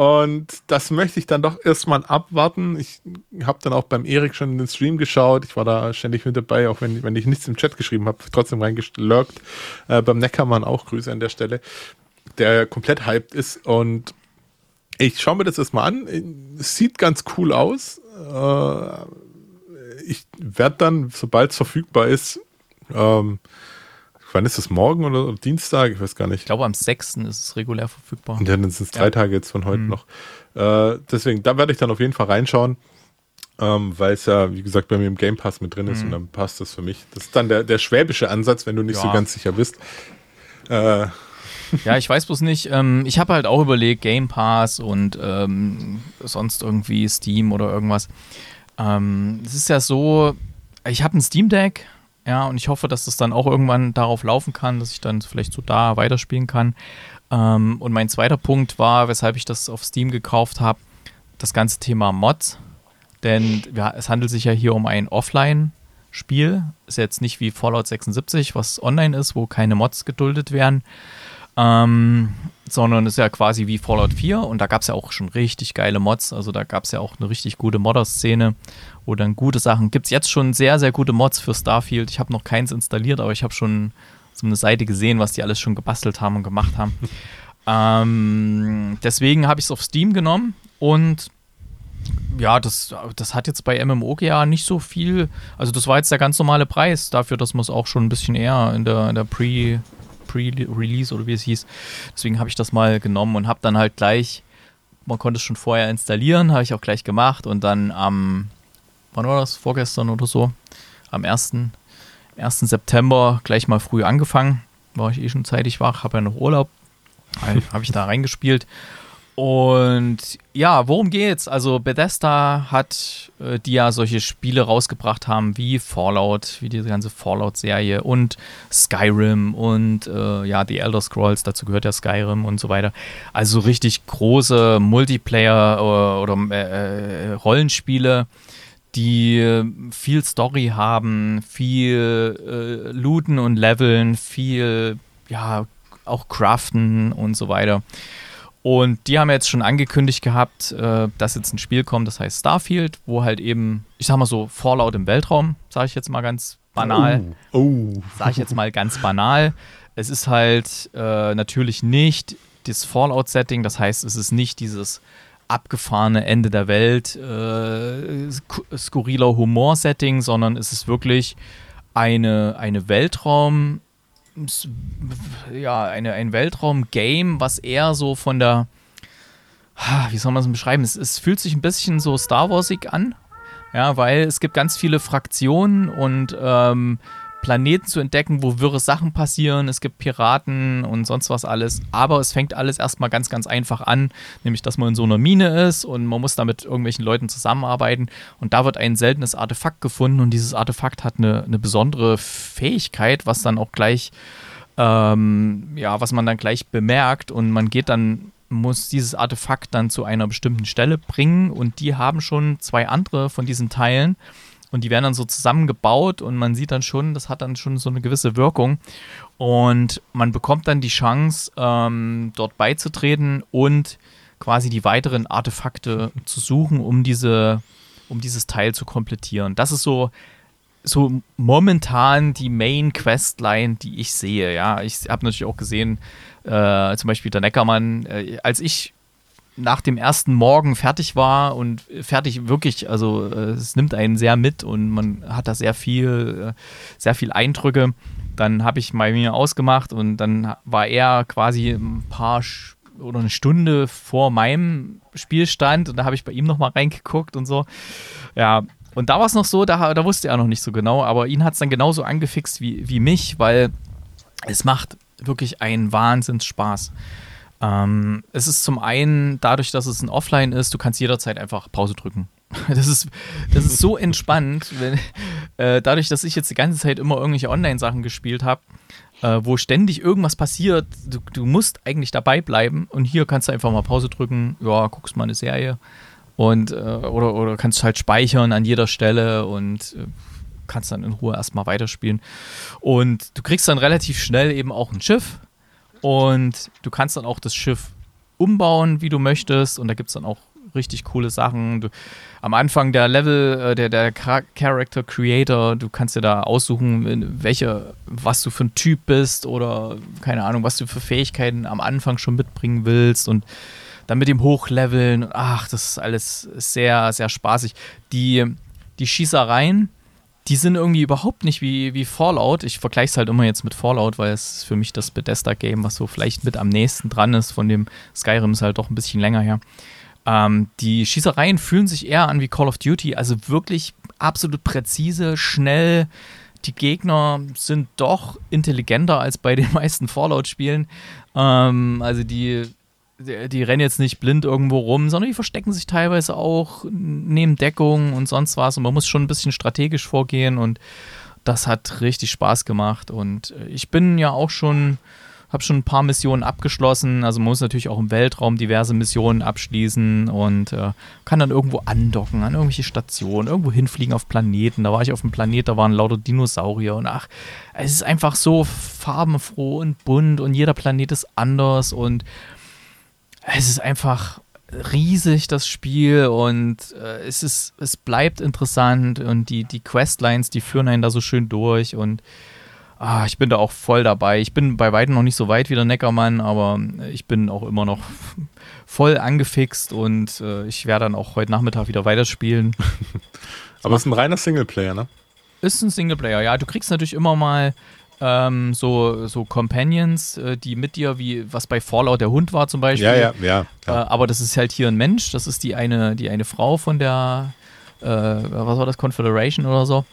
und das möchte ich dann doch erstmal abwarten. Ich habe dann auch beim Erik schon in den Stream geschaut. Ich war da ständig mit dabei, auch wenn, wenn ich nichts im Chat geschrieben habe, trotzdem reingelurkt. Äh, beim Neckermann auch Grüße an der Stelle, der komplett hyped ist. Und ich schaue mir das erstmal an. Es sieht ganz cool aus. Äh, ich werde dann, sobald es verfügbar ist, ähm, wann ist das morgen oder Dienstag? Ich weiß gar nicht. Ich glaube, am 6. ist es regulär verfügbar. Und dann sind es drei ja. Tage jetzt von heute mhm. noch. Äh, deswegen, da werde ich dann auf jeden Fall reinschauen. ähm, weil es ja, wie gesagt, bei mir im Game Pass mit drin ist Mhm. und dann passt das für mich. Das ist dann der, der schwäbische Ansatz, wenn du nicht so Ja. ganz sicher bist. Äh, Ja, ich weiß bloß nicht. Ähm, ich habe halt auch überlegt, Game Pass und ähm, sonst irgendwie Steam oder irgendwas. Ähm, es ist ja so, ich habe ein Steam Deck, ja, und ich hoffe, dass das dann auch irgendwann darauf laufen kann, dass ich dann vielleicht so da weiterspielen kann. Ähm, und mein zweiter Punkt war, weshalb ich das auf Steam gekauft habe, das ganze Thema Mods. Denn ja, es handelt sich ja hier um ein Offline-Spiel. Ist jetzt nicht wie Fallout 76, was online ist, wo keine Mods geduldet werden. Ähm, sondern ist ja quasi wie Fallout 4 und da gab es ja auch schon richtig geile Mods. Also da gab es ja auch eine richtig gute Modder-Szene, wo dann gute Sachen. Gibt es jetzt schon sehr, sehr gute Mods für Starfield. Ich habe noch keins installiert, aber ich habe schon so eine Seite gesehen, was die alles schon gebastelt haben und gemacht haben. ähm, deswegen habe ich es auf Steam genommen und ja, das, das hat jetzt bei MMOGA nicht so viel. Also, das war jetzt der ganz normale Preis dafür, dass man es auch schon ein bisschen eher in der, in der Pre- Pre-Release oder wie es hieß. Deswegen habe ich das mal genommen und habe dann halt gleich, man konnte es schon vorher installieren, habe ich auch gleich gemacht und dann am, wann war das? Vorgestern oder so, am 1. 1. September gleich mal früh angefangen. War ich eh schon zeitig wach, habe ja noch Urlaub. habe ich da reingespielt. Und ja, worum geht's? Also Bethesda hat, äh, die ja solche Spiele rausgebracht haben wie Fallout, wie diese ganze Fallout-Serie und Skyrim und äh, ja, die Elder Scrolls, dazu gehört ja Skyrim und so weiter. Also richtig große Multiplayer- äh, oder äh, Rollenspiele, die viel Story haben, viel äh, looten und leveln, viel, ja, auch craften und so weiter. Und die haben jetzt schon angekündigt gehabt, äh, dass jetzt ein Spiel kommt, das heißt Starfield, wo halt eben, ich sag mal so, Fallout im Weltraum, sage ich jetzt mal ganz banal, Oh. oh. sage ich jetzt mal ganz banal. Es ist halt äh, natürlich nicht das Fallout-Setting, das heißt, es ist nicht dieses abgefahrene Ende der Welt, äh, sk- skurriler Humor-Setting, sondern es ist wirklich eine, eine Weltraum- ja, eine, ein Weltraum-Game, was eher so von der, wie soll man es beschreiben? Es, es fühlt sich ein bisschen so Star Warsig an, ja, weil es gibt ganz viele Fraktionen und ähm, Planeten zu entdecken, wo wirre Sachen passieren. Es gibt Piraten und sonst was alles. Aber es fängt alles erstmal ganz, ganz einfach an, nämlich dass man in so einer Mine ist und man muss da mit irgendwelchen Leuten zusammenarbeiten. Und da wird ein seltenes Artefakt gefunden und dieses Artefakt hat eine, eine besondere Fähigkeit, was dann auch gleich, ähm, ja, was man dann gleich bemerkt und man geht dann muss dieses Artefakt dann zu einer bestimmten Stelle bringen und die haben schon zwei andere von diesen Teilen und die werden dann so zusammengebaut und man sieht dann schon, das hat dann schon so eine gewisse Wirkung und man bekommt dann die Chance, ähm, dort beizutreten und quasi die weiteren Artefakte zu suchen, um diese, um dieses Teil zu komplettieren. Das ist so, so momentan die Main Questline, die ich sehe. Ja, ich habe natürlich auch gesehen, äh, zum Beispiel der Neckermann, äh, als ich nach dem ersten Morgen fertig war und fertig wirklich, also äh, es nimmt einen sehr mit und man hat da sehr viel, äh, sehr viel Eindrücke. Dann habe ich bei mir ausgemacht und dann war er quasi ein paar oder eine Stunde vor meinem Spielstand und da habe ich bei ihm nochmal reingeguckt und so. Ja, und da war es noch so, da, da wusste er noch nicht so genau, aber ihn hat es dann genauso angefixt wie, wie mich, weil es macht wirklich einen Wahnsinnsspaß. Ähm, es ist zum einen dadurch, dass es ein Offline ist, du kannst jederzeit einfach Pause drücken. Das ist, das ist so entspannt, wenn, äh, dadurch, dass ich jetzt die ganze Zeit immer irgendwelche Online-Sachen gespielt habe, äh, wo ständig irgendwas passiert, du, du musst eigentlich dabei bleiben und hier kannst du einfach mal Pause drücken, ja, guckst mal eine Serie und äh, oder, oder kannst halt speichern an jeder Stelle und äh, kannst dann in Ruhe erstmal weiterspielen. Und du kriegst dann relativ schnell eben auch ein Schiff und du kannst dann auch das Schiff umbauen, wie du möchtest. Und da gibt es dann auch richtig coole Sachen. Du, am Anfang der Level, äh, der, der Char Character Creator, du kannst dir da aussuchen, welche, was du für ein Typ bist oder keine Ahnung, was du für Fähigkeiten am Anfang schon mitbringen willst und dann mit dem Hochleveln. Ach, das ist alles sehr, sehr spaßig. Die, die Schießereien, die sind irgendwie überhaupt nicht wie, wie Fallout. Ich vergleiche es halt immer jetzt mit Fallout, weil es für mich das Bethesda-Game, was so vielleicht mit am nächsten dran ist. Von dem Skyrim ist halt doch ein bisschen länger her. Ähm, die Schießereien fühlen sich eher an wie Call of Duty, also wirklich absolut präzise, schnell. Die Gegner sind doch intelligenter als bei den meisten Fallout-Spielen. Ähm, also die, die, die, rennen jetzt nicht blind irgendwo rum, sondern die verstecken sich teilweise auch, nehmen Deckung und sonst was. Und man muss schon ein bisschen strategisch vorgehen und das hat richtig Spaß gemacht. Und ich bin ja auch schon habe schon ein paar Missionen abgeschlossen. Also man muss natürlich auch im Weltraum diverse Missionen abschließen und äh, kann dann irgendwo andocken an irgendwelche Stationen, irgendwo hinfliegen auf Planeten. Da war ich auf einem Planet, da waren lauter Dinosaurier und ach, es ist einfach so farbenfroh und bunt und jeder Planet ist anders und es ist einfach riesig, das Spiel, und äh, es, ist, es bleibt interessant und die, die Questlines, die führen einen da so schön durch und ah, ich bin da auch voll dabei. Ich bin bei weitem noch nicht so weit wie der Neckermann, aber ich bin auch immer noch voll angefixt und äh, ich werde dann auch heute Nachmittag wieder weiterspielen. aber es ist ein reiner Singleplayer, ne? Ist ein Singleplayer, ja. Du kriegst natürlich immer mal ähm, so, so Companions, äh, die mit dir, wie was bei Fallout der Hund war zum Beispiel. Ja, ja, ja. Äh, aber das ist halt hier ein Mensch, das ist die eine, die eine Frau von der, äh, was war das, Confederation oder so.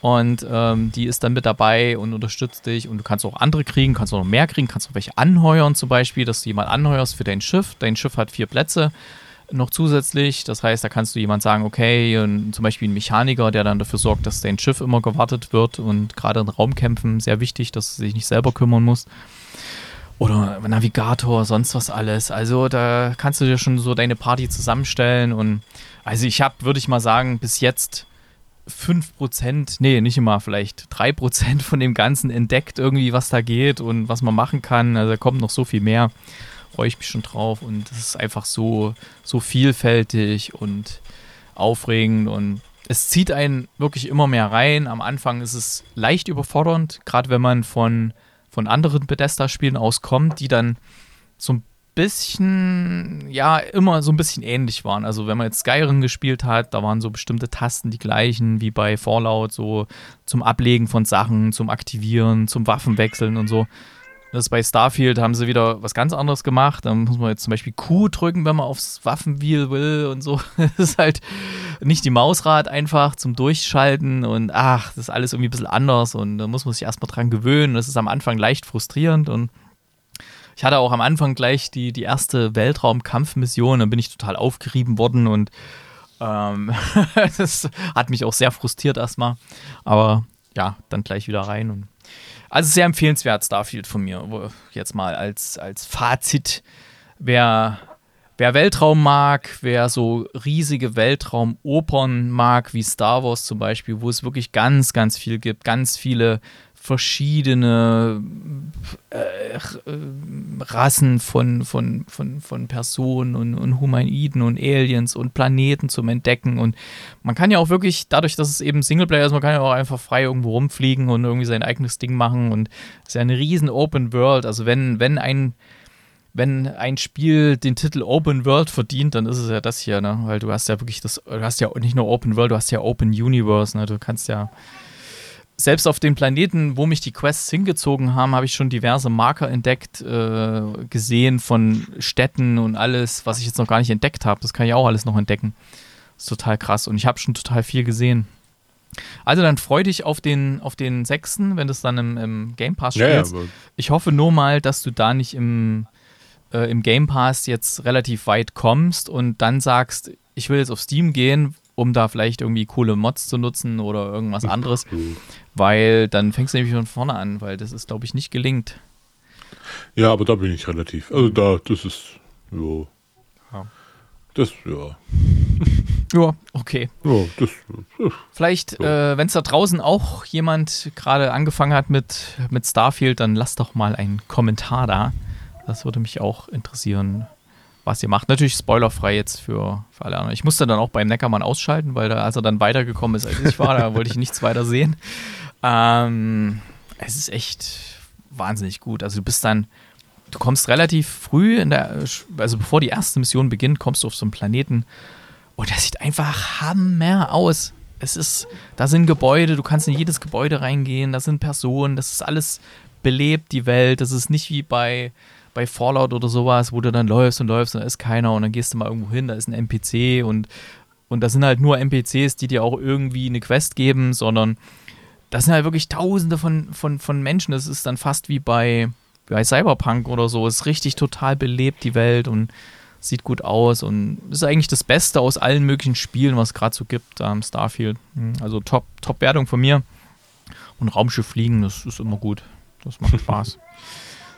Und ähm, die ist dann mit dabei und unterstützt dich. Und du kannst auch andere kriegen, kannst auch noch mehr kriegen, kannst auch welche anheuern zum Beispiel, dass du jemanden anheuerst für dein Schiff. Dein Schiff hat vier Plätze noch zusätzlich. Das heißt, da kannst du jemand sagen, okay, zum Beispiel ein Mechaniker, der dann dafür sorgt, dass dein Schiff immer gewartet wird und gerade in Raumkämpfen sehr wichtig, dass du dich nicht selber kümmern musst. Oder Navigator, sonst was alles. Also da kannst du dir schon so deine Party zusammenstellen und also ich habe, würde ich mal sagen, bis jetzt 5%, nee, nicht immer, vielleicht 3% von dem Ganzen entdeckt, irgendwie, was da geht und was man machen kann. Also da kommt noch so viel mehr. Freue ich mich schon drauf. Und es ist einfach so, so vielfältig und aufregend und es zieht einen wirklich immer mehr rein. Am Anfang ist es leicht überfordernd, gerade wenn man von, von anderen Bethesda-Spielen auskommt, die dann so ein bisschen, ja, immer so ein bisschen ähnlich waren. Also wenn man jetzt Skyrim gespielt hat, da waren so bestimmte Tasten die gleichen wie bei Fallout, so zum Ablegen von Sachen, zum Aktivieren, zum Waffenwechseln und so. Das bei Starfield haben sie wieder was ganz anderes gemacht. Da muss man jetzt zum Beispiel Q drücken, wenn man aufs Waffenwheel will und so. Das ist halt nicht die Mausrad einfach zum Durchschalten und ach, das ist alles irgendwie ein bisschen anders und da muss man sich erstmal dran gewöhnen. Das ist am Anfang leicht frustrierend und ich hatte auch am Anfang gleich die, die erste Weltraumkampfmission, dann bin ich total aufgerieben worden und ähm, das hat mich auch sehr frustriert erstmal. Aber ja, dann gleich wieder rein. Und also sehr empfehlenswert, Starfield von mir. Jetzt mal als, als Fazit. Wer, wer Weltraum mag, wer so riesige Weltraumopern mag, wie Star Wars zum Beispiel, wo es wirklich ganz, ganz viel gibt, ganz viele verschiedene äh, Rassen von, von, von, von Personen und, und Humanoiden und Aliens und Planeten zum Entdecken. Und man kann ja auch wirklich, dadurch, dass es eben Singleplayer ist, man kann ja auch einfach frei irgendwo rumfliegen und irgendwie sein eigenes Ding machen. Und es ist ja eine riesen Open World. Also wenn, wenn ein wenn ein Spiel den Titel Open World verdient, dann ist es ja das hier, ne? Weil du hast ja wirklich das, du hast ja nicht nur Open World, du hast ja Open Universe, ne? Du kannst ja selbst auf den Planeten, wo mich die Quests hingezogen haben, habe ich schon diverse Marker entdeckt, äh, gesehen von Städten und alles, was ich jetzt noch gar nicht entdeckt habe. Das kann ich auch alles noch entdecken. Das ist total krass und ich habe schon total viel gesehen. Also dann freu dich auf den, auf den sechsten, wenn du es dann im, im Game Pass spielst. Ja, ich hoffe nur mal, dass du da nicht im, äh, im Game Pass jetzt relativ weit kommst und dann sagst, ich will jetzt auf Steam gehen, um da vielleicht irgendwie coole Mods zu nutzen oder irgendwas anderes. weil dann fängst du nämlich von vorne an, weil das ist, glaube ich, nicht gelingt. Ja, aber da bin ich relativ. Also da, das ist. Jo. Ja. Das, ja. Ja, okay. Ja, das, Vielleicht, ja. äh, wenn es da draußen auch jemand gerade angefangen hat mit, mit Starfield, dann lass doch mal einen Kommentar da. Das würde mich auch interessieren, was ihr macht. Natürlich spoilerfrei jetzt für, für alle anderen. Ich musste dann auch beim Neckermann ausschalten, weil da, als er dann weitergekommen ist, als ich war, da wollte ich nichts weiter sehen. Ähm, es ist echt wahnsinnig gut. Also du bist dann, du kommst relativ früh in der, also bevor die erste Mission beginnt, kommst du auf so einen Planeten und der sieht einfach hammer aus. Es ist, da sind Gebäude, du kannst in jedes Gebäude reingehen, da sind Personen, das ist alles belebt, die Welt. Das ist nicht wie bei bei Fallout oder sowas, wo du dann läufst und läufst und da ist keiner und dann gehst du mal irgendwo hin, da ist ein NPC und, und das sind halt nur NPCs, die dir auch irgendwie eine Quest geben, sondern das sind halt wirklich tausende von, von, von Menschen. Das ist dann fast wie bei, bei Cyberpunk oder so. Es ist richtig total belebt, die Welt und sieht gut aus und ist eigentlich das Beste aus allen möglichen Spielen, was es gerade so gibt am Starfield. Hm, Also Top, Top-Wertung von mir. Und Raumschiff fliegen, das ist immer gut. Das macht Spaß.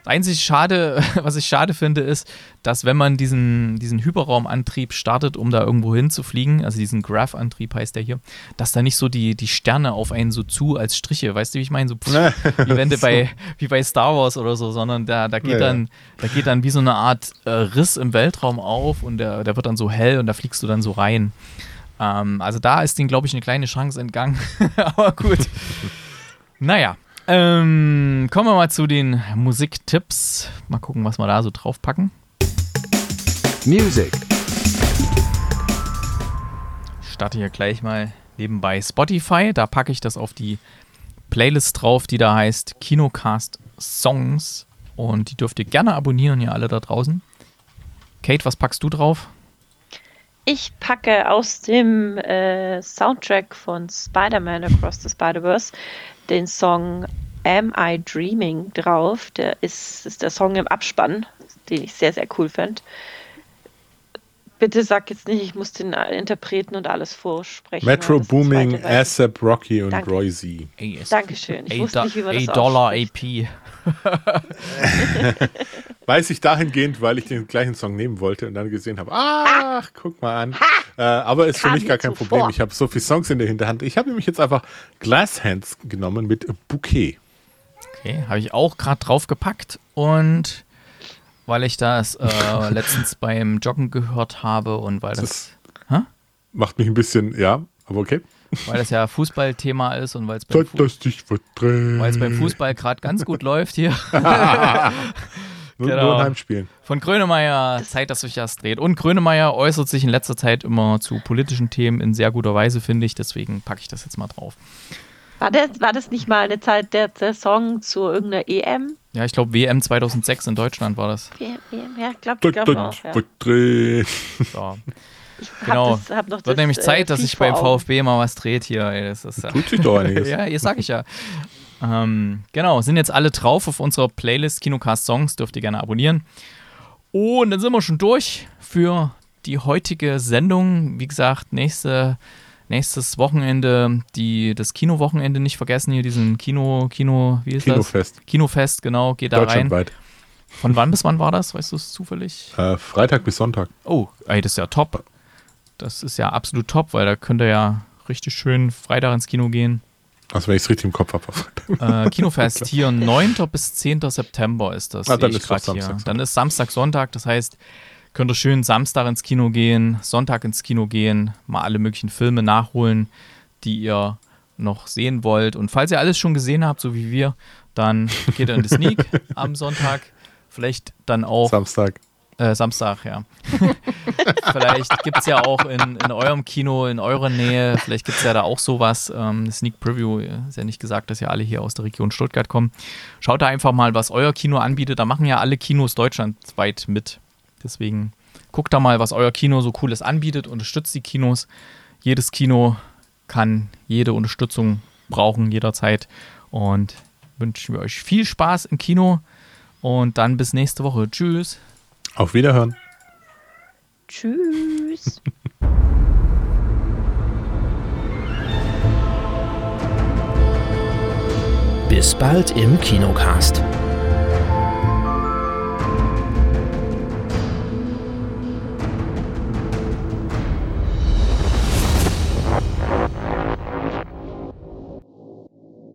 Einzig Schade, was ich schade finde, ist, dass wenn man diesen, diesen Hyperraumantrieb startet, um da irgendwo hinzufliegen, also diesen Graph-Antrieb heißt der hier, dass da nicht so die, die Sterne auf einen so zu als Striche, weißt du, wie ich meine? So pff, wie wenn du bei, wie bei Star Wars oder so, sondern da, da geht ja. dann, da geht dann wie so eine Art äh, Riss im Weltraum auf und der, der wird dann so hell und da fliegst du dann so rein. Ähm, also da ist denen, glaube ich, eine kleine Chance entgangen. Aber gut. naja. Ähm, kommen wir mal zu den Musiktipps. Mal gucken, was wir da so draufpacken. Music. Ich starte hier gleich mal nebenbei Spotify. Da packe ich das auf die Playlist drauf, die da heißt Kinocast Songs. Und die dürft ihr gerne abonnieren, ihr alle da draußen. Kate, was packst du drauf? Ich packe aus dem äh, Soundtrack von Spider-Man Across the Spider-Verse den Song Am I Dreaming drauf. Der ist, ist der Song im Abspann, den ich sehr, sehr cool fand. Bitte sag jetzt nicht, ich muss den Interpreten und alles vorsprechen. Metro Booming, ASAP Rocky und Danke. Roy Z. Dankeschön. Ich A, wusste nicht, wie man das A Dollar. AP. Weiß ich dahingehend, weil ich den gleichen Song nehmen wollte und dann gesehen habe, ach, guck mal an. Äh, aber ist für mich gar kein zuvor. Problem. Ich habe so viele Songs in der Hinterhand. Ich habe nämlich jetzt einfach Glass Hands genommen mit Bouquet. Okay, habe ich auch gerade draufgepackt und weil ich das äh, letztens beim Joggen gehört habe und weil das, Das macht mich ein bisschen, ja, aber okay. weil das ja Fußballthema ist und weil es beim, Zeit, Fu dass dich verdreht. weil's beim Fußball gerade ganz gut läuft hier. Nur, Genau. nur in Heimspielen. Von Grönemeyer, Zeit, dass sich das dreht. Und Grönemeyer äußert sich in letzter Zeit immer zu politischen Themen in sehr guter Weise, finde ich. Deswegen packe ich das jetzt mal drauf. War das, war das nicht mal eine Zeit der, Song zu irgendeiner EM? Ja, ich glaube, WM 2006 in Deutschland war das. EM? Ja, ich glaube Zeit, glaub dass auch. Ja. Verdreht. Ich Genau. hab das, hab noch Wird das, nämlich äh, Zeit, dass Lied sich beim. VfB mal was dreht hier. Ey, das ist, ja- Tut sich doch einiges. ja, jetzt sag ich ja. Ähm, genau, sind jetzt alle drauf auf unserer Playlist Kinocast Songs, dürft ihr gerne abonnieren. Und dann sind wir schon durch für die heutige Sendung. Wie gesagt, nächste, nächstes Wochenende, die, das Kinowochenende nicht vergessen, hier diesen Kino, Kino, wie ist Kinofest. das? Kinofest, genau, geht da rein. Von wann bis wann war das? Weißt du es zufällig? Äh, Freitag bis Sonntag. Oh, ey, das ist ja top. Das ist ja absolut top, weil da könnt ihr ja richtig schön Freitag ins Kino gehen. Also wenn ich es richtig im Kopf habe. Äh, Kinofest hier 9. bis 10. September ist das. Ah, dann ist grad hier. Samstag, Dann ist Samstag, Sonntag. Das heißt, könnt ihr schön Samstag ins Kino gehen, Sonntag ins Kino gehen, mal alle möglichen Filme nachholen, die ihr noch sehen wollt. Und falls ihr alles schon gesehen habt, so wie wir, dann geht ihr in die Sneak am Sonntag. Vielleicht dann auch Samstag. Äh, Samstag, ja. vielleicht gibt es ja auch in, in eurem Kino, in eurer Nähe, vielleicht gibt es ja da auch sowas. Ähm, Sneak Preview, ist ja nicht gesagt, dass ja alle hier aus der Region Stuttgart kommen. Schaut da einfach mal, was euer Kino anbietet. Da machen ja alle Kinos deutschlandweit mit. Deswegen guckt da mal, was euer Kino so cooles anbietet. Unterstützt die Kinos. Jedes Kino kann jede Unterstützung brauchen, jederzeit. Und wünschen wir euch viel Spaß im Kino. Und dann bis nächste Woche. Tschüss. Auf Wiederhören. Tschüss. Bis bald im Kinocast.